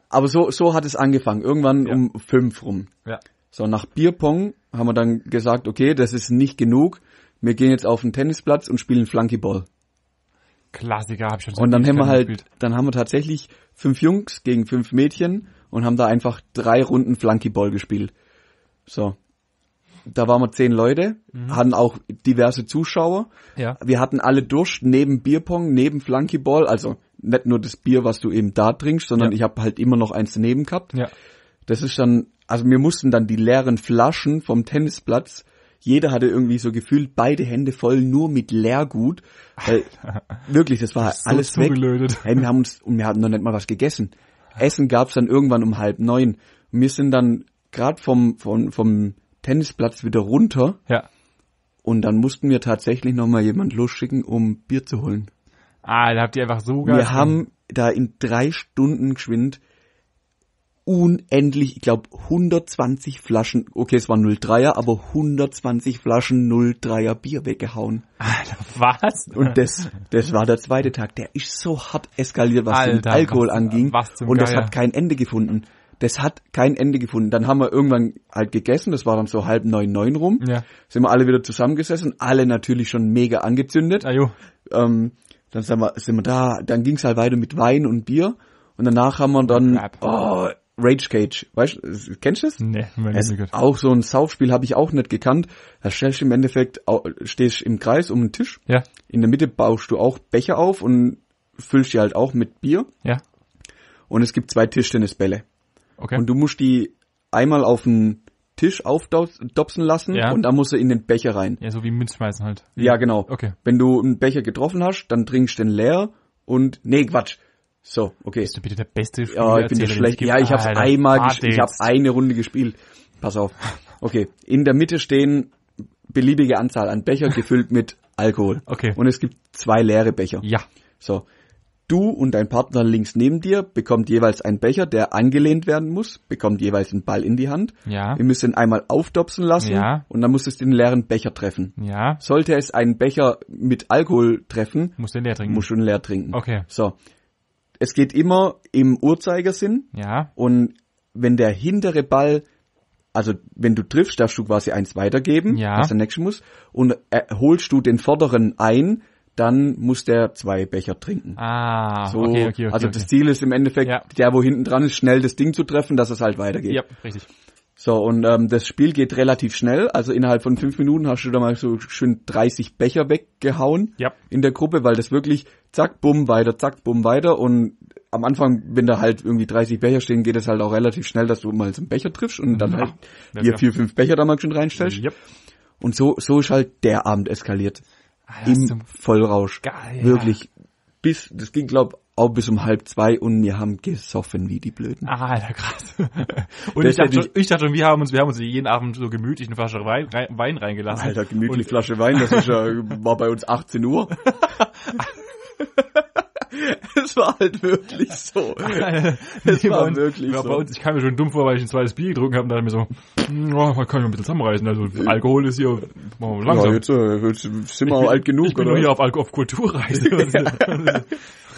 aber so so hat es angefangen, irgendwann Ja. um fünf rum. Ja. So, nach Bierpong haben wir dann gesagt, okay, das ist nicht genug, wir gehen jetzt auf den Tennisplatz und spielen Flunkyball. Klassiker hab ich schon so Und dann haben wir halt, gespielt. dann haben wir tatsächlich fünf Jungs gegen fünf Mädchen und haben da einfach drei Runden Flunkyball gespielt. So. Da waren wir zehn Leute, hatten auch diverse Zuschauer. Ja. Wir hatten alle Durst neben Bierpong, neben Flunkyball, also nicht nur das Bier, was du eben da trinkst, sondern Ja. ich habe halt immer noch eins daneben gehabt. Ja. Das ist dann, also wir mussten dann die leeren Flaschen vom Tennisplatz, jeder hatte irgendwie so gefühlt beide Hände voll nur mit Leergut. Weil, wirklich, das war So alles weg. zugelötet. Hey, wir haben uns, und wir hatten noch nicht mal was gegessen. Essen gab's dann irgendwann um halb neun. Und wir sind dann gerade vom, vom, vom Tennisplatz wieder runter Ja. und dann mussten wir tatsächlich noch mal jemand losschicken, um Bier zu holen. Ah, da habt ihr einfach so Wir haben da in drei Stunden geschwind unendlich, ich glaube 120 Flaschen, okay, es waren 03er, aber 120 Flaschen 03er Bier weggehauen. Alter, was? Und das, das war der zweite Tag. Der ist so hart eskaliert, was den Alter, Alkohol was- anging. was zum Und das Geier. hat kein Ende gefunden. Das hat kein Ende gefunden. Dann haben wir irgendwann halt gegessen, das war dann so halb neun, neun rum. Ja. Sind wir alle wieder zusammengesessen, alle natürlich schon mega angezündet. Ah, jo. Ähm, dann sind wir, sind wir da, dann ging's halt weiter mit Wein und Bier. Und danach haben wir dann, oh, Rage Cage. Weißt du, kennst du das? Nee, Es ist auch so ein Saufspiel habe ich auch nicht gekannt. Da stellst du im Endeffekt, stehst im Kreis um einen Tisch. Ja, In der Mitte baust du auch Becher auf und füllst die halt auch mit Bier. ja, Und es gibt zwei Tischtennisbälle. okay. Und du musst die einmal auf den Tisch aufdopsen lassen Ja. und dann musst du in den Becher rein. ja, so wie Münzschmeißen halt. Ja, genau. Okay. Wenn du einen Becher getroffen hast, dann trinkst du den leer und, nee, Quatsch. So, okay. Bist du bitte der beste Ja, ich bin der es schlecht. Ja, ich habe einmal, warte ges- ich habe eine Runde gespielt. Pass auf. Okay, in der Mitte stehen beliebige Anzahl an Becher gefüllt mit Alkohol. Okay. Und es gibt zwei leere Becher. Ja, So. Du und dein Partner links neben dir bekommt jeweils einen Becher, der angelehnt werden muss, bekommt jeweils einen Ball in die Hand. ja, Ihr müsst ihn einmal aufdopsen lassen Ja. und dann musst du den leeren Becher treffen. ja. Sollte es einen Becher mit Alkohol treffen, Musst du den leer trinken. musst du ihn leer trinken. Okay. So. Es geht immer im Uhrzeigersinn Ja, und wenn der hintere Ball, also wenn du triffst, darfst du quasi eins weitergeben, Ja. was der nächste muss, und äh, holst du den vorderen ein, dann muss der zwei Becher trinken. ah, So, okay, okay, okay. also das Ziel ist im Endeffekt, Ja. der, wo hinten dran ist, schnell das Ding zu treffen, dass es halt weitergeht. Ja, richtig. So, und ähm, das Spiel geht relativ schnell. Also innerhalb von fünf Minuten hast du da mal so schön 30 Becher weggehauen Ja. in der Gruppe, weil das wirklich zack, bumm, weiter, zack, bumm, weiter. Und am Anfang, wenn da halt irgendwie 30 Becher stehen, geht es halt auch relativ schnell, dass du mal so einen Becher triffst und dann Ja. halt Ja, klar. vier, fünf Becher da mal schon reinstellst. Yep. Und so, so ist halt der Abend eskaliert. Ah, Im Vollrausch. Geil, ja. Wirklich. Bis, das ging glaub auch bis um halb zwei und wir haben gesoffen wie die Blöden. Ah, Alter, krass. Und ich dachte, schon, ich dachte schon, wir haben uns, wir haben uns jeden Abend so gemütlich eine Flasche Wein, Wein reingelassen. Alter, gemütlich Flasche Wein, das ist ja, war bei uns 18 Uhr. Es war halt wirklich so. Es Nee, war uns- wirklich ja, so. bei uns, ich kam mir schon dumm vor, weil ich ein zweites Bier getrunken habe und dachte mir so, oh, man kann ja ein bisschen zusammenreißen. Also Alkohol ist hier langsam. Ja, jetzt, äh, jetzt sind wir auch alt genug, ich bin oder? nur hier auf, auf Kulturreise.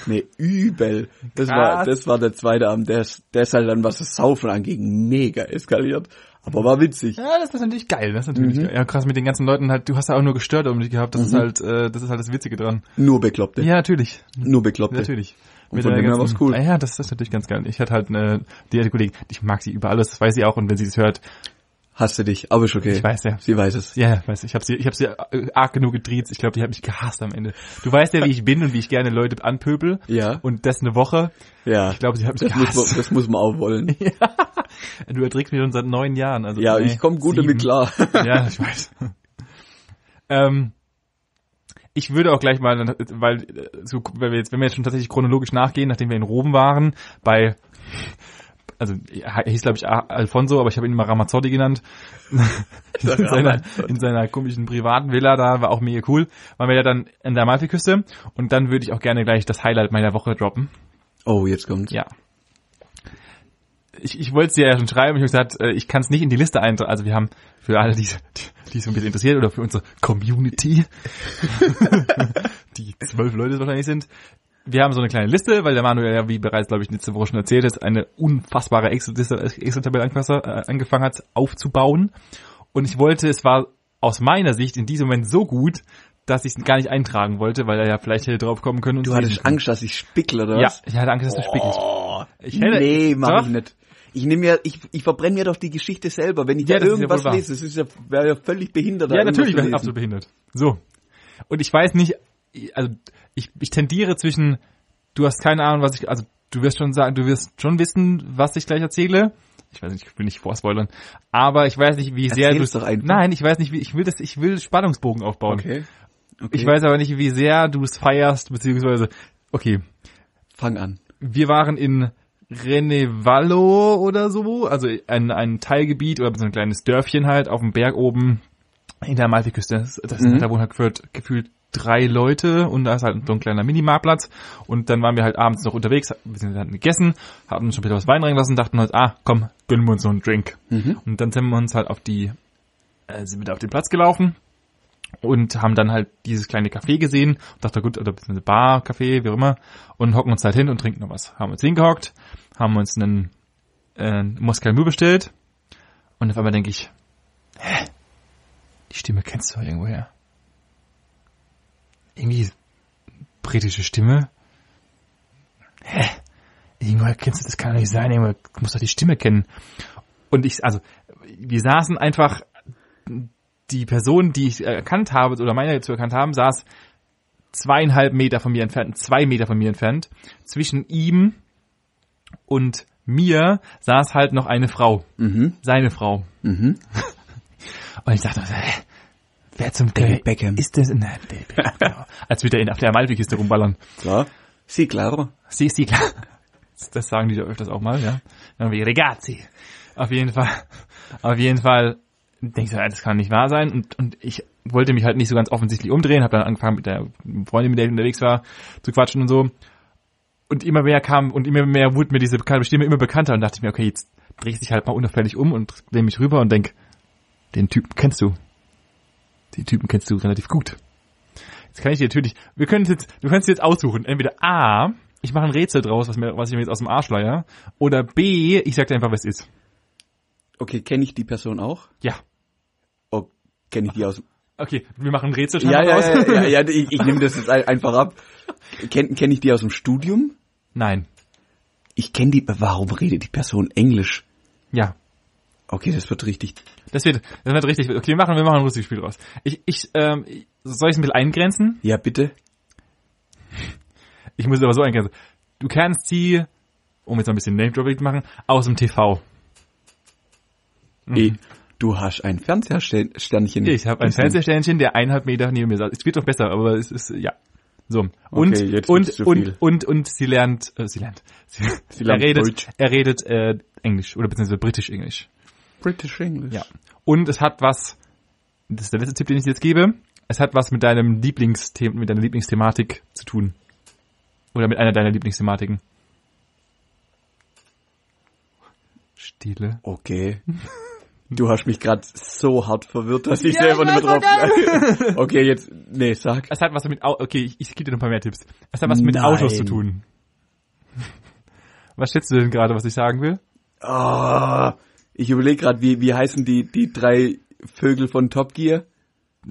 Nee, übel. Das Krass. war, das war der zweite Abend. Der ist, der ist halt dann, was das Saufen anging, mega eskaliert. Aber war witzig. ja, das ist natürlich geil. Das ist natürlich Mhm. geil. Ja, krass mit den ganzen Leuten halt. Du hast ja auch nur gestört um dich gehabt. Das ist Mhm. halt, äh, das ist halt das Witzige dran. Nur Bekloppte. Ja, natürlich. Nur Bekloppte. Natürlich. Und von dem her war's cool. Ja, das ist natürlich ganz geil. Ich hatte halt eine, die alte Kollegin, ich mag sie über alles, das weiß sie auch und wenn sie das hört, Hasste dich, aber ist okay. ich weiß ja. Sie weiß es. Ja, ja, weiß ich. Ich habe sie, ich habe sie äh, arg genug getriezt. Ich glaube, die hat mich gehasst am Ende. Du weißt ja, wie ich bin und wie ich gerne Leute anpöbel. Ja. Und das eine Woche. Ja. Ich glaube, sie hat mich Das muss, man, gehasst. das muss man auch wollen. Du erträgst mich schon seit neun Jahren. Also Ja, nee, ich komme gut sieben. damit klar. Ja, ich weiß. ähm, ich würde auch gleich mal, weil äh, so, wenn wir jetzt, wenn wir jetzt schon tatsächlich chronologisch nachgehen, nachdem wir in Rom waren, bei also er hieß glaube ich Alfonso, aber ich habe ihn immer Ramazzotti genannt. in, seiner, in seiner komischen privaten Villa, da war auch mega cool. Waren wir ja dann an der Amalfiküste und dann würde ich auch gerne gleich das Highlight meiner Woche droppen. Oh, jetzt kommt's. Ja. Ich, ich wollte es dir ja schon schreiben, ich habe gesagt, äh, ich kann es nicht in die Liste eintragen. Also wir haben für alle, die, die, die so ein bisschen interessiert oder für unsere Community, die zwölf Leute wahrscheinlich sind, wir haben so eine kleine Liste, weil der Manuel ja, wie bereits, glaube ich, letzte Woche schon erzählt ist, eine unfassbare Excel-Tabelle äh, angefangen hat aufzubauen. Und ich wollte, es war aus meiner Sicht in diesem Moment so gut, dass ich es gar nicht eintragen wollte, weil er ja vielleicht hätte drauf kommen können. Und Du es hattest. Angst, dass ich spickle, oder Ja, was? ich hatte Angst, dass du spickelst. Oh, Ich hätte- nee, mach ich nicht. Ich nehme mir, ich, ich verbrenne mir doch die Geschichte selber, wenn ich Ja, da ja irgendwas wahr. lese. Das ist ja, wäre ja völlig behindert. Ja, natürlich wäre ich lesen. absolut behindert. So. Und ich weiß nicht, also ich, ich tendiere zwischen, du hast keine Ahnung, was ich, also du wirst schon sagen, du wirst schon wissen, was ich gleich erzähle. Ich weiß nicht, ich will nicht vorspoilern. Aber ich weiß nicht, wie sehr du Erzähl's doch einfach. Nein, ich weiß nicht, wie, ich will das, ich will Spannungsbogen aufbauen. Okay. okay. Ich weiß aber nicht, wie sehr du es feierst, beziehungsweise, okay, Fang an. wir waren in Renevallo oder so, also ein, ein Teilgebiet oder so ein kleines Dörfchen halt auf dem Berg oben in der Amalfiküste. Das, das Mhm. da wohnen halt gefühlt, gefühlt drei Leute und da ist halt so ein kleiner Minimarktplatz und dann waren wir halt abends noch unterwegs, wir dann gegessen, haben uns schon ein bisschen was Wein reingelassen, dachten halt, ah, komm, gönnen wir uns so einen Drink. Mhm. Und dann sind wir uns halt auf die, äh, sind wir auf den Platz gelaufen und haben dann halt dieses kleine Café gesehen und dachte, gut, oder beziehungsweise Bar, Café, wie auch immer, und hocken uns halt hin und trinken noch was. Haben uns hingehockt, haben uns einen äh, Moskau bestellt und auf einmal denke ich, hä? Die Stimme kennst du doch irgendwoher. Irgendwie britische Stimme. Hä? Irgendwie denke, woher kennst du, das kann doch nicht sein, du musst doch die Stimme kennen. Und ich, also, wir saßen einfach, die Person, die ich erkannt habe, oder meine zu erkannt haben, saß zweieinhalb Meter von mir entfernt, zwei Meter von mir entfernt. Zwischen ihm und mir saß halt noch eine Frau. Mhm. Seine Frau. Mhm. Und ich dachte, hä, wer zum David Teufel Beckham. ist das? Nein, David Beckham. genau. Als würde er ihn auf der Amalfi-Kiste rumballern. Klar. Sie, claro. Sie, sie, klar. Das sagen die da öfters auch mal, ja. Dann wie Regazzi. Auf jeden Fall, auf jeden Fall denke ich, so, das kann nicht wahr sein. Und, und ich wollte mich halt nicht so ganz offensichtlich umdrehen, habe dann angefangen mit der Freundin, mit der ich unterwegs war, zu quatschen und so. Und immer mehr kam und immer mehr wurde mir diese bekannte Stimme immer bekannter und dachte ich mir, okay, jetzt drehe ich dich halt mal unauffällig um und drehe mich rüber und denk, den Typen kennst du. Den Typen kennst du relativ gut. Jetzt kann ich dir natürlich, wir können jetzt, du kannst jetzt aussuchen, entweder A, ich mache ein Rätsel draus, was, mir, was ich mir jetzt aus dem Arsch leier, oder B, ich sag dir einfach, was es ist. Okay, kenne ich die Person auch? Ja. Oh, kenne ich die aus... Okay, wir machen ein Rätsel Ja, ja, ja, ja, ja, ich, ich nehme das jetzt ein- einfach ab. Kenne kenn ich die aus dem Studium? Nein. Ich kenne die... Warum redet die Person Englisch? Ja. Okay, das wird richtig... Das wird, das wird richtig. Okay, wir machen, wir machen ein lustiges Spiel draus. Ich, ich, ähm, soll ich es ein bisschen eingrenzen? Ja, bitte? Ich muss es aber so eingrenzen. Du kennst sie, um jetzt noch ein bisschen Name-Dropping zu machen, aus dem TV. Eh, Du hast ein Fernsehsternchen. Ich habe ein. Fernsehsternchen, der eineinhalb Meter neben mir saß. Es wird doch besser, aber es ist, ja. So. Und, Okay, jetzt und, und, und, und, sie lernt, äh, sie lernt. Sie, Sie lernt er redet, Deutsch. er redet, äh, Englisch, oder beziehungsweise britisch-Englisch. British English. Ja. Und es hat was, das ist der letzte Tipp, den ich dir jetzt gebe, es hat was mit deinem Lieblingsthema, mit deiner Lieblingsthematik zu tun. Oder mit einer deiner Lieblingsthematiken. Stille. Okay. Du hast mich gerade so hart verwirrt, dass ich Ja, selber ich nicht mehr drauf Okay, jetzt, nee, sag. Es hat was mit, Au okay, ich, ich gebe dir noch ein paar mehr Tipps. Es hat was mit Nein. Autos zu tun. Was schätzt du denn gerade, was ich sagen will? Ah, ich überlege gerade, wie, wie heißen die, die drei Vögel von Top Gear?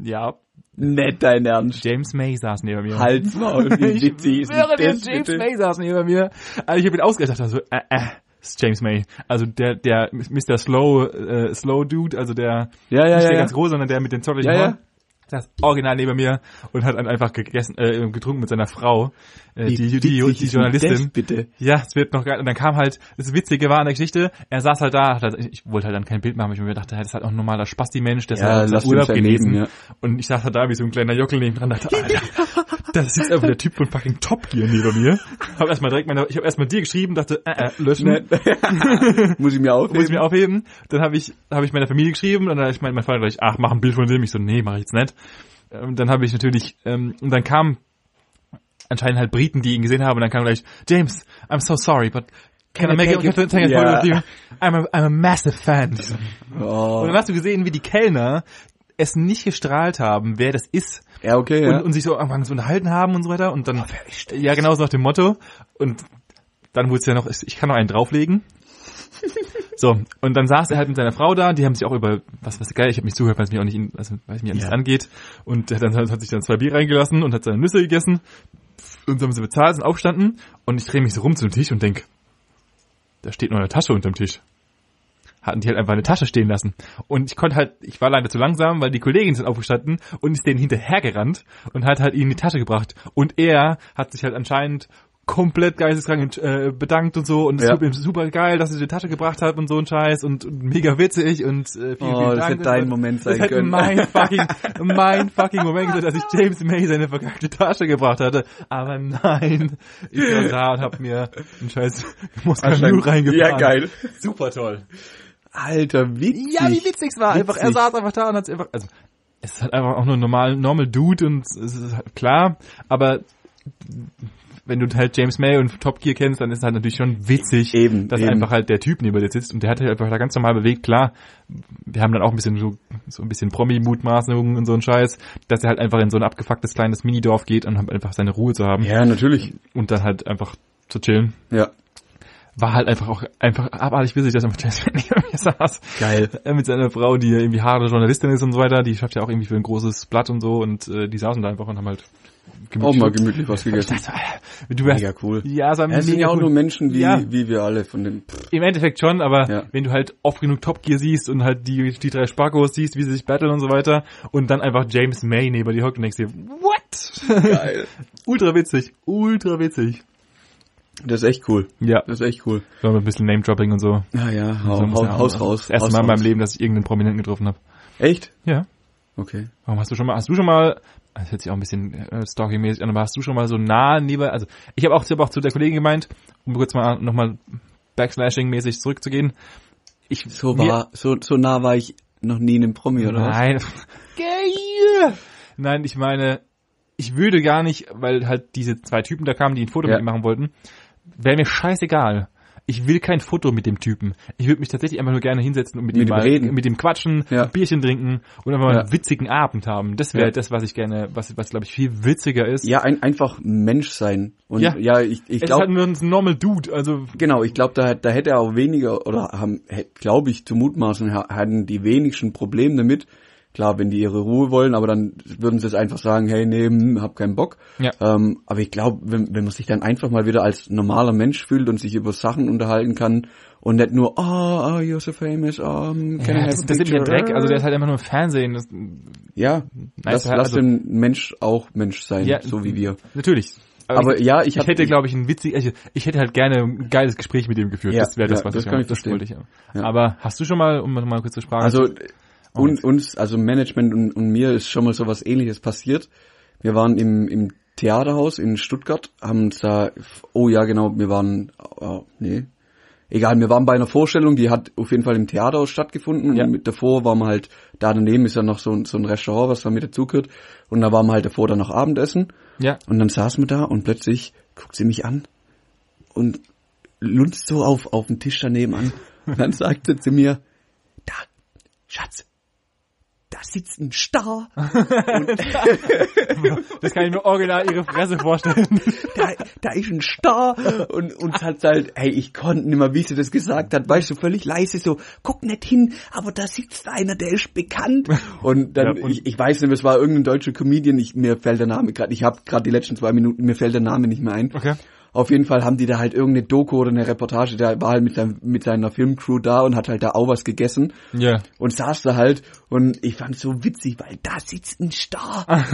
Ja, Nicht dein Ernst. James May saß neben mir. Halt's Maul, wie witzig ist das James bitte? May saß neben mir. Also ich habe ihn ausgedacht, dachte so, äh, äh, ist James May. Also der, der Mr. Slow, äh, Slow Dude, also der, Ja, ja, nicht ja, der ja. ganz groß, sondern der mit den zotteligen Ja, ja. Das original neben mir und hat dann einfach gegessen, äh, getrunken mit seiner Frau, äh, die, die, die, die Journalistin. Bitte. Ja, es wird noch geil. Und dann kam halt, das Witzige war an der Geschichte, er saß halt da, halt, ich wollte halt dann kein Bild machen, weil ich mir dachte, das ist halt auch ein normaler Spasti-Mensch, der Ja, soll lass seinen Urlaub. Leben, ja. Und ich saß halt da wie so ein kleiner Jockel neben dran, dachte, Alter, das ist einfach der Typ von fucking Top Gear neben mir. Hab erstmal direkt meine, ich habe erstmal dir geschrieben, dachte, äh, äh, löschen. Muss ich mir aufheben? Muss ich mir aufheben. Dann habe ich, habe ich meiner Familie geschrieben und dann ich mein, mein Vater gleich, ach, mach ein Bild von dem. Ich so, nee, mach ich jetzt nicht. Ähm, dann habe ich natürlich, ähm, und dann kamen anscheinend halt Briten, die ihn gesehen haben und dann kam gleich, James, I'm so sorry, but can I make a, can I take a photo with you? I'm a, I'm a massive fan. Oh. Und dann hast du gesehen, wie die Kellner es nicht gestrahlt haben, wer das ist Ja, okay, ja. und, und sich so angefangen zu unterhalten haben und so weiter und dann, ja genau so nach dem Motto und dann wurde es ja noch, ich kann noch einen drauflegen. So, und dann saß er halt mit seiner Frau da, die haben sich auch über, was, was geil, ich habe mich zugehört, weil es mich auch nicht, also, weil es mich ja nichts Ja. angeht. Und dann hat, sich dann zwei Bier reingelassen und hat seine Nüsse gegessen. Und dann haben sie bezahlt, sind aufgestanden und ich drehe mich so rum zum Tisch und denk, da steht noch eine Tasche unterm Tisch. Hatten die halt einfach eine Tasche stehen lassen. Und ich konnte halt, ich war leider zu langsam, weil die Kollegin sind aufgestanden und ist denen hinterhergerannt und hat halt ihnen die Tasche gebracht. Und er hat sich halt anscheinend komplett geisteskrank äh, bedankt und so und es Ja. ihm super geil, dass sie die Tasche gebracht hat und so ein Scheiß und, und mega witzig und äh, vielen, Oh, vielen das hätte dein Moment das sein hätte können. mein fucking, mein fucking Moment gewesen, dass ich James May seine verkackte Tasche gebracht hatte. Aber nein, ich war da und hab mir einen scheiß Moskau reingefahren. Ja, geil. Super toll. Alter, witzig. Ja, wie witzig es war. Einfach, er Witzig. saß einfach da und hat einfach, also, es ist halt einfach auch nur ein normal, normal Dude und es ist halt klar, aber wenn du halt James May und Top Gear kennst, dann ist es halt natürlich schon witzig, Eben, dass eben. einfach halt der Typ neben dir sitzt und der hat halt einfach da ganz normal bewegt, klar. Wir haben dann auch ein bisschen so, so ein bisschen Promi-Mutmaßungen und so ein Scheiß, dass er halt einfach in so ein abgefucktes kleines Minidorf geht und einfach seine Ruhe zu haben Ja, natürlich. und dann halt einfach zu chillen. Ja. War halt einfach auch einfach abartig witzig, dass er mit James mir saß. Geil. Äh, Mit seiner Frau, die irgendwie harte Journalistin ist und so weiter, die schafft ja auch irgendwie für ein großes Blatt und so und äh, die saßen da einfach und haben halt Auch mal gemütlich was gegessen. dachte, Alter, du wärst, Mega cool. Ja, es war Ja, es sind ja auch cool. nur Menschen wie, Ja. wie wir alle von den. Pff, Im Endeffekt schon, aber Ja. wenn du halt oft genug Top Gear siehst und halt die, die drei Sparkos siehst, wie sie sich battlen und so weiter und dann einfach James May neben dir hockt und denkst dir, what? Geil. ultra witzig, ultra witzig. Das ist echt cool. Ja, Das ist echt cool. so ein bisschen Name-Dropping und so. Ja, ja, hau, So hau, auch Haus raus. Das erste Mal in meinem Leben, dass ich irgendeinen Prominenten getroffen habe. Echt? Ja. Okay. Warum hast du schon mal, hast du schon mal, das hört sich auch ein bisschen äh, stalking-mäßig an, aber hast du schon mal so nah neben, also ich habe auch, ich hab auch zu der Kollegin gemeint, um kurz mal nochmal Backslashing-mäßig zurückzugehen. Ich, So mir- war, so, so nah war ich noch nie in einem Promi, oder was? Nein. Geil. Nein, ich meine, ich würde gar nicht, weil halt diese zwei Typen da kamen, die ein Foto Ja. mit ihm machen wollten, wäre mir scheißegal. Ich will kein Foto mit dem Typen. Ich würde mich tatsächlich einfach nur gerne hinsetzen und mit, Mit ihm mal, reden. mit ihm quatschen, Ja. ein Bierchen trinken und einfach mal Ja. einen witzigen Abend haben. Das wäre Ja. das, was ich gerne, was, was glaube ich viel witziger ist. Ja, ein, einfach Mensch sein. Und Ja. ja, ich, ich es ist glaube, halt nur ein normal Dude, also genau, ich glaube, da, da hätte er auch weniger, oder haben, glaube ich, zu mutmaßen, ha- hatten die wenigsten Probleme damit. Klar, wenn die ihre Ruhe wollen, aber dann würden sie es einfach sagen, hey, nee, hm, hab keinen Bock. Ja. Ähm, aber ich glaube, wenn, wenn man sich dann einfach mal wieder als normaler Mensch fühlt und sich über Sachen unterhalten kann und nicht nur, ah, oh, you're so famous, um, can I ja, have das, das ist picture? Dreck. Also der ist halt einfach nur im Fernsehen. Das, Ja, lass, also- lass den Mensch auch Mensch sein, Ja, so wie wir. Natürlich. Aber ich, ja, ich ich, hätte, glaube ich, ein witzig, ich, ich hätte halt gerne ein geiles Gespräch mit ihm geführt. Ja, das wäre das, ja, was das ich kann ich verstehen. wollte ich ja. Ja. Aber hast du schon mal, um mal kurz zu fragen, Also Oh, un, uns, also Management und, und mir ist schon mal so was ähnliches passiert. Wir waren im, im Theaterhaus in Stuttgart, haben uns da, oh ja genau, wir waren, oh, nee, egal, wir waren bei einer Vorstellung, die hat auf jeden Fall im Theaterhaus stattgefunden Ja. und mit davor waren wir halt, da daneben ist ja noch so, ein- so ein Restaurant, was da mit dazugehört und da waren wir halt davor dann noch Abendessen ja, und dann saßen wir da und plötzlich guckt sie mich an und lunzt so auf, auf den Tisch daneben an. Und dann sagt sie mir, da, Schatz, da sitzt ein Star. das kann ich mir original ihre Fresse vorstellen. Da, da ist ein Star. Und uns hat halt, hey, ich konnte nicht mehr, wie sie das gesagt hat, weißt du, völlig leise so, guck nicht hin, aber da sitzt einer, der ist bekannt. Und dann, Ja, und- ich, ich weiß nicht, es war irgendein deutscher Comedian, ich, mir fällt der Name gerade, ich habe gerade die letzten zwei Minuten, mir fällt der Name nicht mehr ein. Okay. Auf jeden Fall haben die da halt irgendeine Doku oder eine Reportage, der war halt mit, seinem, mit seiner Filmcrew da und hat halt da auch was gegessen Ja. und saß da halt und ich fand so witzig, weil da sitzt ein Star.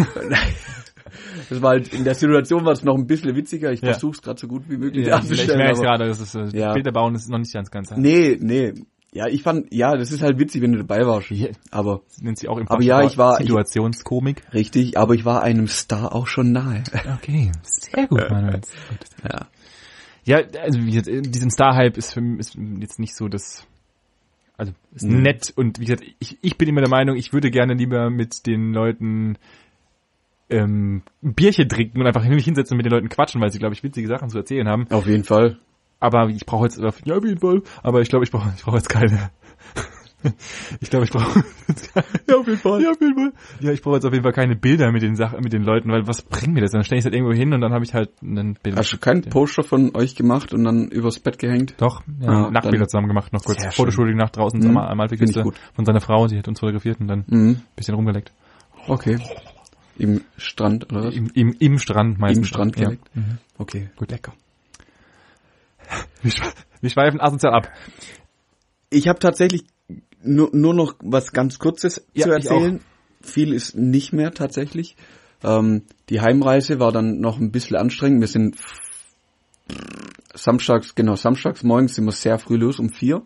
das war halt, in der Situation war es noch ein bisschen witziger, ich Ja. versuch's gerade so gut wie möglich ja ich darzustellen, merke aber- gerade, das ist, äh, Ja. Bilder bauen ist noch nicht ganz ganz. Nee, nee. Ja, ich fand, ja, das ist halt witzig, wenn du dabei warst. Hier. Aber Nennt sie auch im Aber ja, ich war- ich- Situationskomik. richtig, aber ich war einem Star auch schon nahe. Okay, sehr gut, Manuel. Ja. Ja, also wie gesagt, diesen Star-Hype ist für mich ist jetzt nicht so das, also ist Mhm. nett und wie gesagt, ich, ich bin immer der Meinung, ich würde gerne lieber mit den Leuten ähm, ein Bierchen trinken und einfach mich hinsetzen und mit den Leuten quatschen, weil sie, glaube ich, witzige Sachen zu erzählen haben. Auf jeden Fall. Aber ich brauche jetzt, ja, auf jeden Fall, aber ich glaube, ich brauche ich brauche jetzt keine. Ich glaube, ich brauche ja auf jeden Fall. Ja, auf jeden Fall. Ja, ich brauche jetzt auf jeden Fall keine Bilder mit den Sachen, mit den Leuten, weil was bringt mir das? Dann stelle ich es halt irgendwo hin und dann habe ich halt einen Bild. Hast du kein Poster von euch gemacht und dann übers Bett gehängt? Doch, ja, Ah, Nachtbilder zusammen gemacht, noch kurz. Fotoshooting nach draußen Mhm, am gut. von seiner Frau, sie hat uns fotografiert und dann ein Mhm. bisschen rumgeleckt. Okay. Im Strand, oder was? Im, im, im Strand meistens. Im Strand ja. geleckt? Mhm. Okay, gut, lecker. Wir, schwe- wir schweifen asozial ab. Ich habe tatsächlich nur, nur noch was ganz Kurzes Ja, zu erzählen. Viel ist nicht mehr tatsächlich. Ähm, die Heimreise war dann noch ein bisschen anstrengend. Wir sind samstags, genau, samstags morgens sind wir sehr früh los, um vier.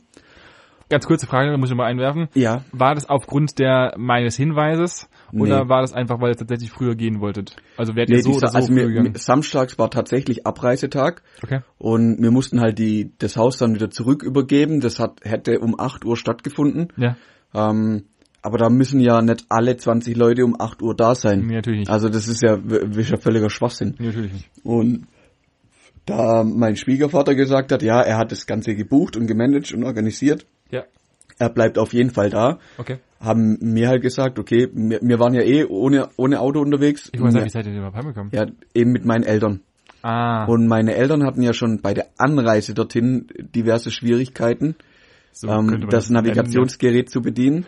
Ganz kurze Frage, da muss ich mal einwerfen. Ja. War das aufgrund der meines Hinweises oder Nee. war das einfach, weil ihr tatsächlich früher gehen wolltet? Also werdet Nee, ihr so oder so also früher gegangen? samstags war tatsächlich Abreisetag Okay. und wir mussten halt die, das Haus dann wieder zurück übergeben. Das hat, hätte um 8 Uhr stattgefunden. Ja, Ähm, aber da müssen ja nicht alle 20 Leute um 8 Uhr da sein. nee, natürlich nicht. Also das ist ja, ist ja völliger Schwachsinn. Nee, natürlich nicht. Und da mein Schwiegervater gesagt hat, ja, er hat das Ganze gebucht und gemanagt und organisiert, Ja, er bleibt auf jeden Fall da, okay. haben mir halt gesagt, okay, wir, wir waren ja eh ohne, ohne Auto unterwegs. Ich wollte sagen, wie seid ihr denn überhaupt heimgekommen? ja, eben mit meinen Eltern. Ah, Und meine Eltern hatten ja schon bei der Anreise dorthin diverse Schwierigkeiten, so ähm, das Navigationsgerät zu bedienen.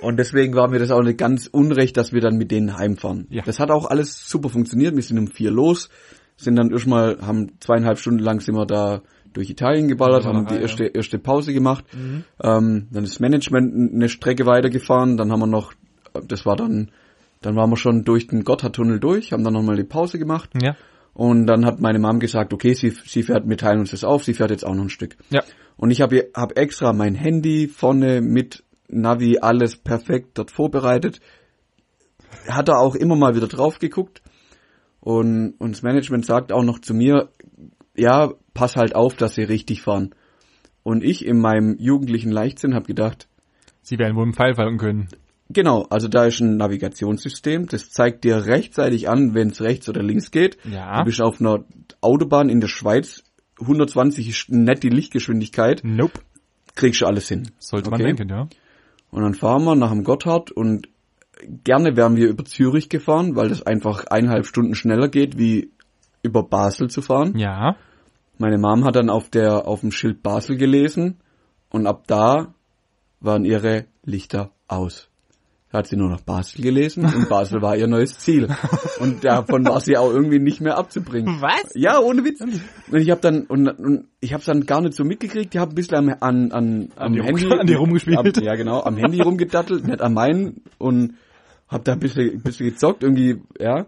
Und deswegen war mir das auch nicht ganz unrecht, dass wir dann mit denen heimfahren. Ja. Das hat auch alles super funktioniert. Wir sind um vier los, sind dann erstmal, haben zweieinhalb Stunden lang sind wir da durch Italien geballert, haben die Ballerei, erste, erste Pause gemacht. Ähm, dann ist Management eine Strecke weitergefahren. Dann haben wir noch, das war dann, dann waren wir schon durch den Gotthardtunnel durch, haben dann nochmal die Pause gemacht. Ja. Und dann hat meine Mom gesagt, okay, sie, sie fährt, wir teilen uns das auf, sie fährt jetzt auch noch ein Stück. Ja. Und ich habe hab extra mein Handy vorne mit Navi alles perfekt dort vorbereitet. Hat er auch immer mal wieder drauf geguckt. Und, und das Management sagt auch noch zu mir, ja, pass halt auf, dass sie richtig fahren. Und ich in meinem jugendlichen Leichtsinn habe gedacht, Sie werden wohl im Pfeil fallen können. genau, also da ist ein Navigationssystem, das zeigt dir rechtzeitig an, wenn es rechts oder links geht. Ja. Du bist auf einer Autobahn in der Schweiz, 120 ist nett die Lichtgeschwindigkeit, Nope. kriegst du alles hin. Sollte man Okay. denken, ja. Und dann fahren wir nach dem Gotthard und gerne wären wir über Zürich gefahren, weil das einfach eineinhalb Stunden schneller geht, wie über Basel zu fahren. Ja. Meine Mom hat dann auf der, auf dem Schild Basel gelesen und ab da waren ihre Lichter aus. Da hat sie nur noch Basel gelesen und Basel war ihr neues Ziel. Und davon war sie auch irgendwie nicht mehr abzubringen. Was? Ja, ohne Witz. Und ich habe dann und, und ich habe dann gar nicht so mitgekriegt. Ich habe ein bisschen am, an, an, am die rum- Handy an dir rumgespielt. Am, ja, genau, am Handy rumgedattelt, nicht an meinen und hab da ein bisschen, ein bisschen gezockt irgendwie, ja.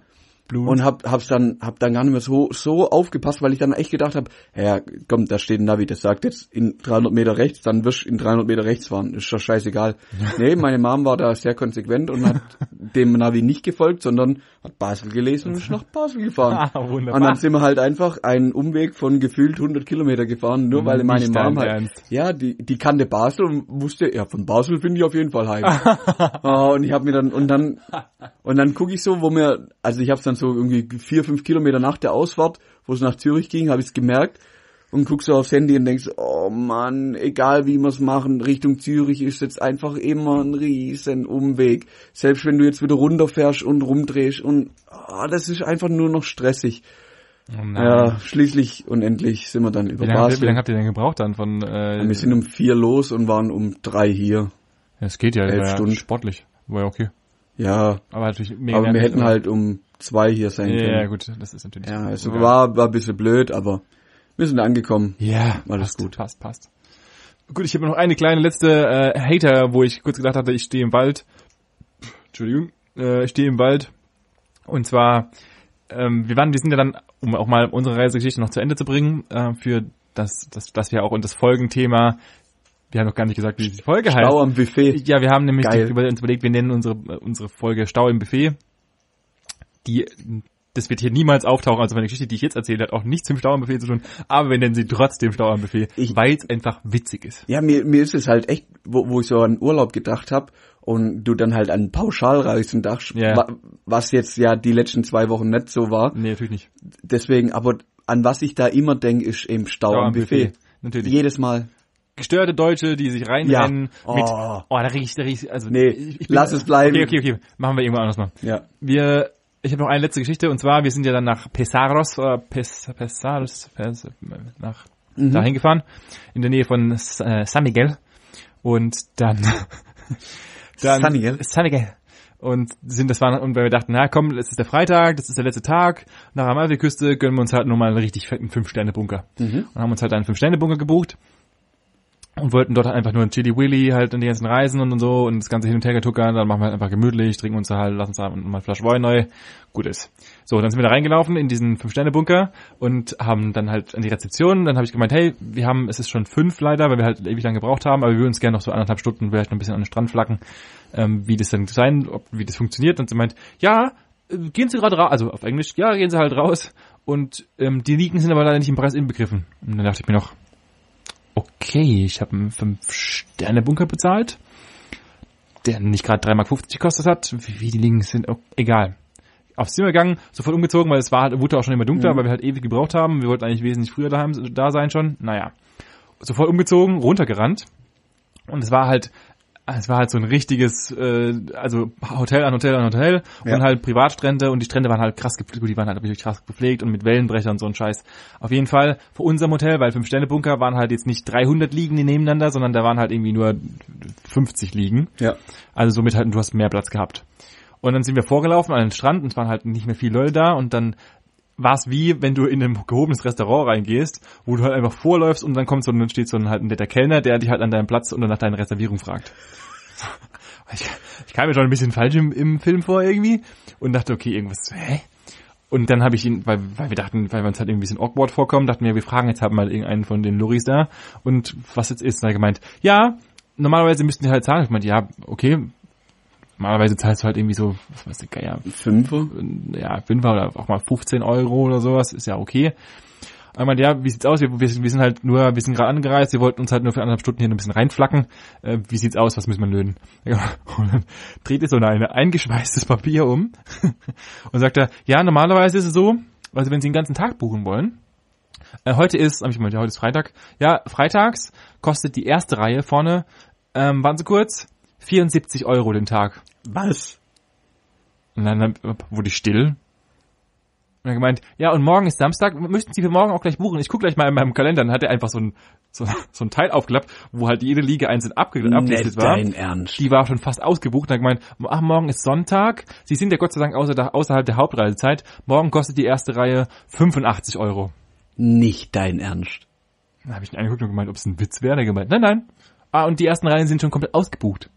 Blut. Und hab, hab's dann, hab dann gar nicht mehr so, so aufgepasst, weil ich dann echt gedacht habe, ja, komm, da steht ein Navi, das sagt jetzt in 300 Meter rechts, dann wirst du in 300 Meter rechts fahren, ist doch scheißegal. nee, meine Mom war da sehr konsequent und hat dem Navi nicht gefolgt, sondern hat Basel gelesen und ist nach Basel gefahren. Ah, wunderbar. Und dann sind wir halt einfach einen Umweg von gefühlt 100 Kilometer gefahren, nur weil meine Mom halt, Ernst. ja, die, die kannte Basel und wusste, ja, von Basel finde ich auf jeden Fall heim. Ah, und ich habe mir dann, und dann, und dann gucke ich so, wo mir, also ich habe es dann so irgendwie vier, fünf Kilometer nach der Ausfahrt, wo es nach Zürich ging, habe ich es gemerkt und guck so aufs Handy und denkst, oh Mann, egal wie wir es machen, Richtung Zürich ist jetzt einfach immer ein riesen Umweg. Selbst wenn du jetzt wieder runterfährst und rumdrehst und ah, das ist einfach nur noch stressig. Oh. Ja, schließlich und endlich sind wir dann über Wie lange, habt ihr- Basel. wie lange habt ihr denn gebraucht dann von, äh, wir sind um vier los und waren um drei hier. ja, es geht ja, elf ja Stunden. sportlich. War ja okay. Ja, Aber natürlich mega aber wir hätten aber- halt um zwei hier sein Ja, können. ja, gut, das ist natürlich. Ja, es Ja. war, war ein bisschen blöd, aber wir sind angekommen. Ja, Alles passt, gut. Passt, passt. Gut, ich habe noch eine kleine letzte äh, Hater, wo ich kurz gedacht hatte, ich stehe im Wald. Entschuldigung, äh, ich stehe im Wald. Und zwar, ähm, wir waren, wir sind ja dann, um auch mal unsere Reisegeschichte noch zu Ende zu bringen, äh, für das, das, dass wir auch und das Folgenthema, wir haben noch gar nicht gesagt, wie die Folge heißt. Stau am Buffet. Ja, wir haben nämlich die, über uns überlegt, wir nennen unsere, unsere Folge Stau im Buffet. Die, das wird hier niemals auftauchen, also meine Geschichte, die ich jetzt erzählt hat, auch nichts mit dem Stau am Buffet zu tun, aber wir nennen sie trotzdem Stau am Buffet, Ich- weil es einfach witzig ist. Ja, mir, mir ist es halt echt, wo, wo ich so an Urlaub gedacht habe und du dann halt an Pauschalreisen dachtest, Ja. wa, was jetzt ja die letzten zwei Wochen nicht so war. Nee, natürlich nicht. Deswegen, aber an was ich da immer denke, ist eben Stau, am Buffet. Natürlich. Jedes Mal. Gestörte Deutsche, die sich reinrennen Ja. mit, Oh. oh, da riecht, da riecht, also, Nee, ich, ich bin- lass es bleiben. Okay, okay, okay, machen wir irgendwann anders mal. Ja. Wir, ich habe noch eine letzte Geschichte und zwar, wir sind ja dann nach Pesaros, äh, Pes, Pesaros, Pes, nach Mhm. dahin gefahren, in der Nähe von äh, San Miguel und dann, dann San Miguel? San Miguel. Und sind das waren und weil wir dachten, na komm, es ist der Freitag, das ist der letzte Tag, nach der Amalfiküste gönnen wir uns halt nochmal einen richtig fetten Fünf-Sterne-Bunker. Mhm. Und haben uns halt einen Fünf-Sterne-Bunker gebucht und wollten dort einfach nur ein Chili Willy halt in die ganzen Reisen und, und so und das ganze hin und her getuckern, dann machen wir halt einfach gemütlich, trinken uns halt, lassen uns da mal eine Flasche Wein neu, gut ist. So, dann sind wir da reingelaufen in diesen Fünf-Sterne-Bunker und haben dann halt an die Rezeption, dann habe ich gemeint, hey, wir haben, es ist schon fünf leider, weil wir halt ewig lang gebraucht haben, aber wir würden uns gerne noch so anderthalb Stunden vielleicht noch ein bisschen an den Strand flacken, ähm, wie das dann sein, ob, wie das funktioniert und sie meint, ja, äh, gehen Sie gerade raus, also auf Englisch, ja, gehen Sie halt raus und ähm, die Liegen sind aber leider nicht im Preis inbegriffen. Und dann dachte ich mir noch, okay, ich habe einen 5-Sterne-Bunker bezahlt, der nicht gerade 3,50 Mark gekostet hat. Wie, die Liegen sind, oh, egal. Aufs Zimmer gegangen, sofort umgezogen, weil es war halt, wurde auch schon immer dunkler, Mhm. weil wir halt ewig gebraucht haben. Wir wollten eigentlich wesentlich früher daheim, da sein schon. Naja. Sofort umgezogen, runtergerannt. Und es war halt es war halt so ein richtiges, äh, also Hotel an Hotel an Hotel Ja. und halt Privatstrände und die Strände waren halt krass gepflegt, die waren halt wirklich krass gepflegt und mit Wellenbrechern und so ein Scheiß. Auf jeden Fall für unserem Hotel, weil fünf Sterne Bunker waren halt jetzt nicht 300 Liegen nebeneinander, sondern da waren halt irgendwie nur 50 Liegen. Ja. Also somit halt, du hast mehr Platz gehabt. Und dann sind wir vorgelaufen an den Strand und es waren halt nicht mehr viele Leute da und dann war es wie, wenn du in ein gehobenes Restaurant reingehst, wo du halt einfach vorläufst und dann kommt so, dann steht so ein halt ein netter Kellner, der dich halt an deinem Platz und nach deiner Reservierung fragt. Ich, ich kam mir schon ein bisschen falsch im, im Film vor irgendwie und dachte, okay, irgendwas, hä? Und dann habe ich ihn, weil, weil wir dachten, weil wir uns halt irgendwie ein bisschen awkward vorkommen, dachten wir, wir fragen jetzt halt mal irgendeinen von den Loris da und was jetzt ist. Und er gemeint, ja, normalerweise müssten die halt zahlen. Ich meinte, ja, okay, normalerweise zahlst du halt irgendwie so, was weiß ich, Geier, Fünfer? ja, Fünfer oder auch mal 15 Euro oder sowas, ist ja okay. Aber ich ja, wie sieht's aus? Wir, wir, sind- halt nur, wir sind gerade angereist, wir wollten uns halt nur für anderthalb Stunden hier ein bisschen reinflacken. Äh, wie sieht's aus? Was müssen wir löhnen? Ja, und dann dreht er so eine, eine eingeschweißtes Papier um und sagt er, ja, normalerweise ist es so, also wenn Sie den ganzen Tag buchen wollen, äh, heute ist, hab ich gemeint, ja, heute ist Freitag. Ja, freitags kostet die erste Reihe vorne, ähm, warten Sie kurz, 74 Euro den Tag. Was? Und dann hab- wurde ich still. Und er gemeint, ja, und morgen ist Samstag, müssten Sie für morgen auch gleich buchen. Ich gucke gleich mal in meinem Kalender. Dann hat er einfach so ein, so, so ein Teil aufgeklappt, wo halt jede Liga einzeln abge abgelistet Nicht war. dein Ernst. Die war schon fast ausgebucht. Und er hat gemeint, ach, morgen ist Sonntag. Sie sind ja Gott sei Dank außer, außerhalb der Hauptreisezeit. Morgen kostet die erste Reihe 85 Euro. Nicht dein Ernst. Dann habe ich ihn angeguckt und gemeint, ob es ein Witz wäre. Er hat gemeint, nein, nein. Ah, und die ersten Reihen sind schon komplett ausgebucht.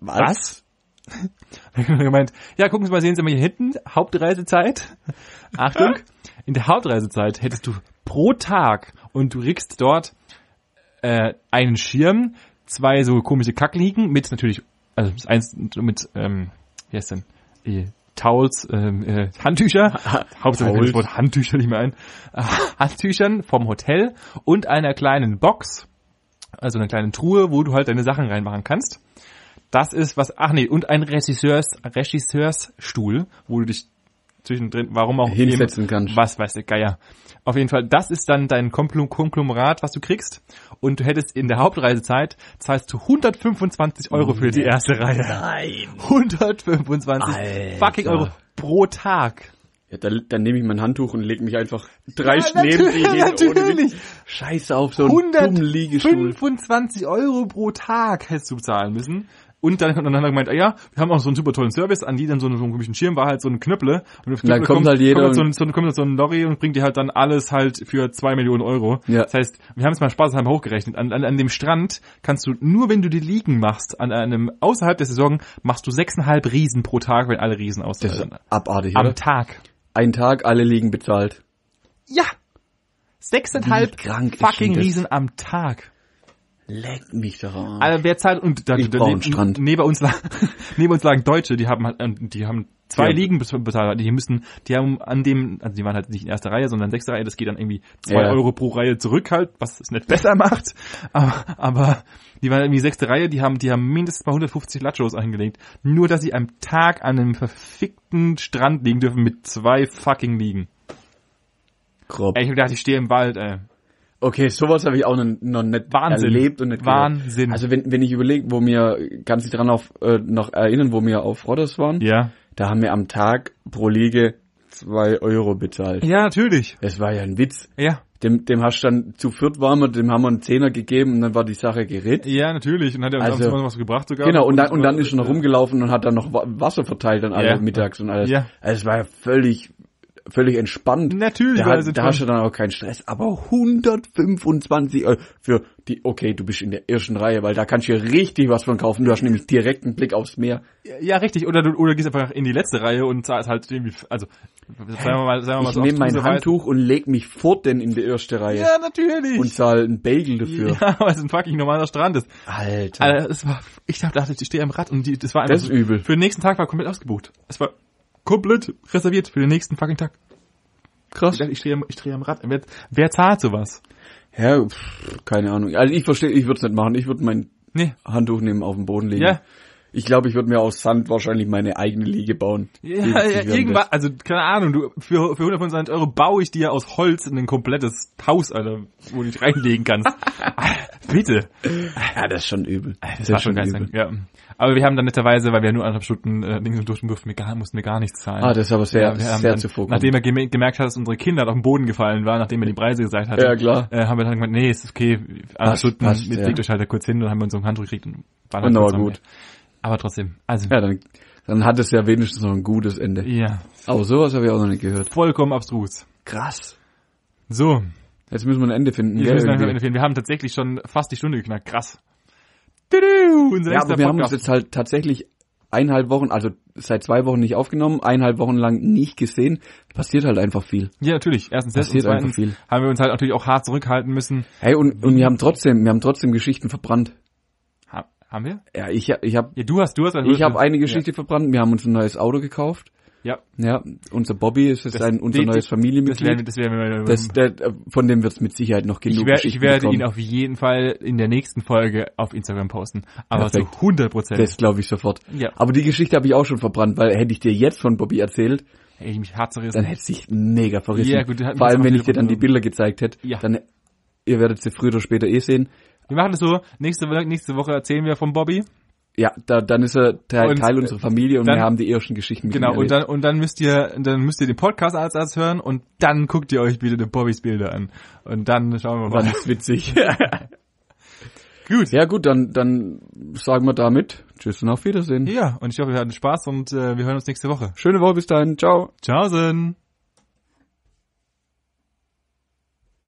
Was? Gemeint, ja, gucken Sie mal, sehen Sie mal hier hinten, Hauptreisezeit. Achtung, in der Hauptreisezeit hättest du pro Tag und du kriegst dort äh, einen Schirm, zwei so komische Kackliegen mit natürlich, also eins mit, ähm, wie heißt denn, äh, Towels, ähm, äh, Handtücher, Hauptsache mir fällt das Wort Handtücher nicht mehr ein, äh, Handtüchern vom Hotel und einer kleinen Box, also einer kleinen Truhe, wo du halt deine Sachen reinmachen kannst. Das ist was, ach nee, und ein Regisseurs, Regisseursstuhl, wo du dich zwischendrin, warum auch Hinsetzen eben, kannst. Was weiß der Geier. Auf jeden Fall, das ist dann dein Konglomerat, was du kriegst. Und du hättest in der Hauptreisezeit, zahlst du 125 Euro für die erste Reihe. Nein. 125 Alter. fucking Euro pro Tag. Ja, dann, dann nehme ich mein Handtuch und lege mich einfach drei Ja, neben natürlich, hin. natürlich. Scheiße auf so einen dummen Liegestuhl. 125 Euro pro Tag hättest du zahlen müssen. Und dann, hat er gemeint, ah ja, wir haben auch so einen super tollen Service, an die dann so einen, so einen komischen Schirm war halt so ein Knöpple. Und dann Knöpple kommt halt jeder kommt, so ein, und- so ein, kommt so ein Lorry und bringt dir halt dann alles halt für zwei Millionen Euro. Ja. Das heißt, wir haben es mal spaßeshalber hochgerechnet. An, an, an dem Strand kannst du, nur wenn du die Liegen machst, an einem, außerhalb der Saison, machst du sechseinhalb Riesen pro Tag, wenn alle Riesen aus Das ist abartig, am oder? Tag. Ein Tag, alle liegen bezahlt. Ja! Sechseinhalb fucking? Riesen am Tag. Leck mich doch an. Also wer zahlt und da, Ich da, brauch einen neben, Strand. neben uns neben uns lagen Deutsche, die haben halt, äh, die haben zwei Ja. Ligen bez- bezahlt, die müssen, die haben an dem, also die waren halt nicht in erster Reihe, sondern in sechster Reihe, das geht dann irgendwie zwei Ja. Euro pro Reihe zurück halt, was es nicht besser macht, aber, aber die waren irgendwie sechste Reihe, die haben, die haben mindestens mal 150 Lachos eingelegt, nur dass sie am Tag an einem verfickten Strand liegen dürfen mit zwei fucking Liegen. Grob. Ey, ich hab gedacht, ich stehe im Wald, ey. Okay, sowas habe ich auch noch, noch nicht Wahnsinn. erlebt und nicht gehört. Wahnsinn. Also wenn, wenn ich überlege, wo wir, kannst du dich dran auf, äh, noch erinnern, wo wir auf Rodders waren? Ja. Da haben wir am Tag pro Liege zwei Euro bezahlt. Ja, natürlich. Das war ja ein Witz. Ja. Dem, dem hast du dann zu viert waren wir, dem haben wir einen Zehner gegeben und dann war die Sache geritzt. Ja, natürlich. Und hat er uns Also- abends was gebracht sogar. Genau, und dann, und dann ist er noch rumgelaufen und hat dann noch Wa- Wasser verteilt an alle Ja. mittags und alles. Ja. Also es war ja völlig, völlig entspannt. Natürlich Da, das da hast du dann auch keinen Stress. Aber 125 Euro für die, okay, du bist in der ersten Reihe, weil da kannst du ja richtig was von kaufen. Du hast nämlich direkt einen Blick aufs Meer. Ja, richtig. Oder du, oder gehst einfach in die letzte Reihe und zahlst halt irgendwie, also, sagen wir mal, sagen wir mal Ich so nehme mein Handtuch und leg mich vor denn in die erste Reihe Ja, natürlich. und zahl einen Bagel dafür. ja, weil es ein fucking normaler Strand ist. Alter. Alter, es war, ich dachte, ich stehe am Rad und die, das war einfach Das ist so, übel. Für den nächsten Tag war komplett ausgebucht. Es war komplett reserviert für den nächsten fucking Tag. Krass. Ich ich stehe, am- ich stehe am Rad. Wer, wer zahlt sowas? Ja, pff, keine Ahnung. Also ich verstehe, ich würde es nicht machen. Ich würde mein Nee. Handtuch nehmen, auf den Boden legen. Ja. Ich glaube, ich würde mir aus Sand wahrscheinlich meine eigene Liege bauen. Ja, ja, irgendwas, also keine Ahnung, du für, für 125 Euro baue ich dir aus Holz ein komplettes Haus, Alter, wo du dich reinlegen kannst. bitte. Ja, das ist schon übel. Das, war schon geil. Ja. Aber wir haben dann netterweise, weil wir nur anderthalb Stunden äh, Dings und durften, durften wir gar, mussten wir gar nichts zahlen. Ah, das ist aber sehr, Ja, sehr dann, zuvorkommend. Nachdem er geme- gemerkt hat, dass unsere Kinder auf den Boden gefallen waren, nachdem er die Preise gesagt hat, Ja, klar. Äh, haben wir dann gesagt, nee, ist okay, anderthalb Stunden, passt, ja. legt euch halt da kurz hin und haben wir uns so ein Handtuch gekriegt und waren dann zusammen. gut. Aber trotzdem, also, Ja, dann, dann hat es ja wenigstens noch ein gutes Ende. ja, Aber sowas habe ich auch noch nicht gehört. vollkommen abstrus. Krass. So, Jetzt müssen wir ein Ende finden. jetzt gell, müssen wir, langsam Ende finden. wir haben tatsächlich schon fast die Stunde geknackt, krass. Tudu, unser ja, aber wir haben uns Podcast. jetzt halt tatsächlich eineinhalb Wochen, also seit zwei Wochen nicht aufgenommen, eineinhalb Wochen lang nicht gesehen. Passiert halt einfach viel. Ja, natürlich. Erstens das und Passiert einfach zweitens viel. haben wir uns halt natürlich auch hart zurückhalten müssen. Hey, und, und wir haben trotzdem, wir haben trotzdem Geschichten verbrannt. Ha, haben wir? Ja, ich, ich habe Ja, du hast, du hast. ich hab eine Geschichte verbrannt. Wir haben uns ein neues Auto gekauft. Ja. Ja, unser Bobby ist jetzt Das- ein, unser die- neues Das werden, Familienmitglied. das werden wir Das, der, von dem wird es mit Sicherheit noch genug ich, wer, ich werde bekommen. ihn auf jeden Fall in der nächsten Folge auf Instagram posten. Aber zu 100 Prozent. Das glaube ich sofort. Ja. Aber die Geschichte habe ich auch schon verbrannt, weil hätte ich dir jetzt von Bobby erzählt, Hätte ich mich hart zerrissen. dann hätte es sich mega verrissen. Ja, gut, Vor allem, wenn ich dir dann die. Bilder gezeigt hätte, Ja. dann ihr werdet sie früher oder später eh sehen. Wir machen das so. Nächste, Woche- nächste Woche erzählen wir vom Bobby. Ja, da, dann ist er Teil, Und, Teil unserer Familie und dann- wir haben die ersten Geschichten mit Genau. Und dann, und dann müsst ihr, dann müsst ihr den Podcast als erstes hören und dann guckt ihr euch wieder den Bobbys Bilder an. Und dann schauen wir Dann mal. ist witzig. Gut. ja gut, dann, dann sagen wir damit Tschüss und auf Wiedersehen. Ja, und ich hoffe, wir hatten Spaß und äh, wir hören uns nächste Woche. Schöne Woche bis dahin. Ciao. Ciao, Sen.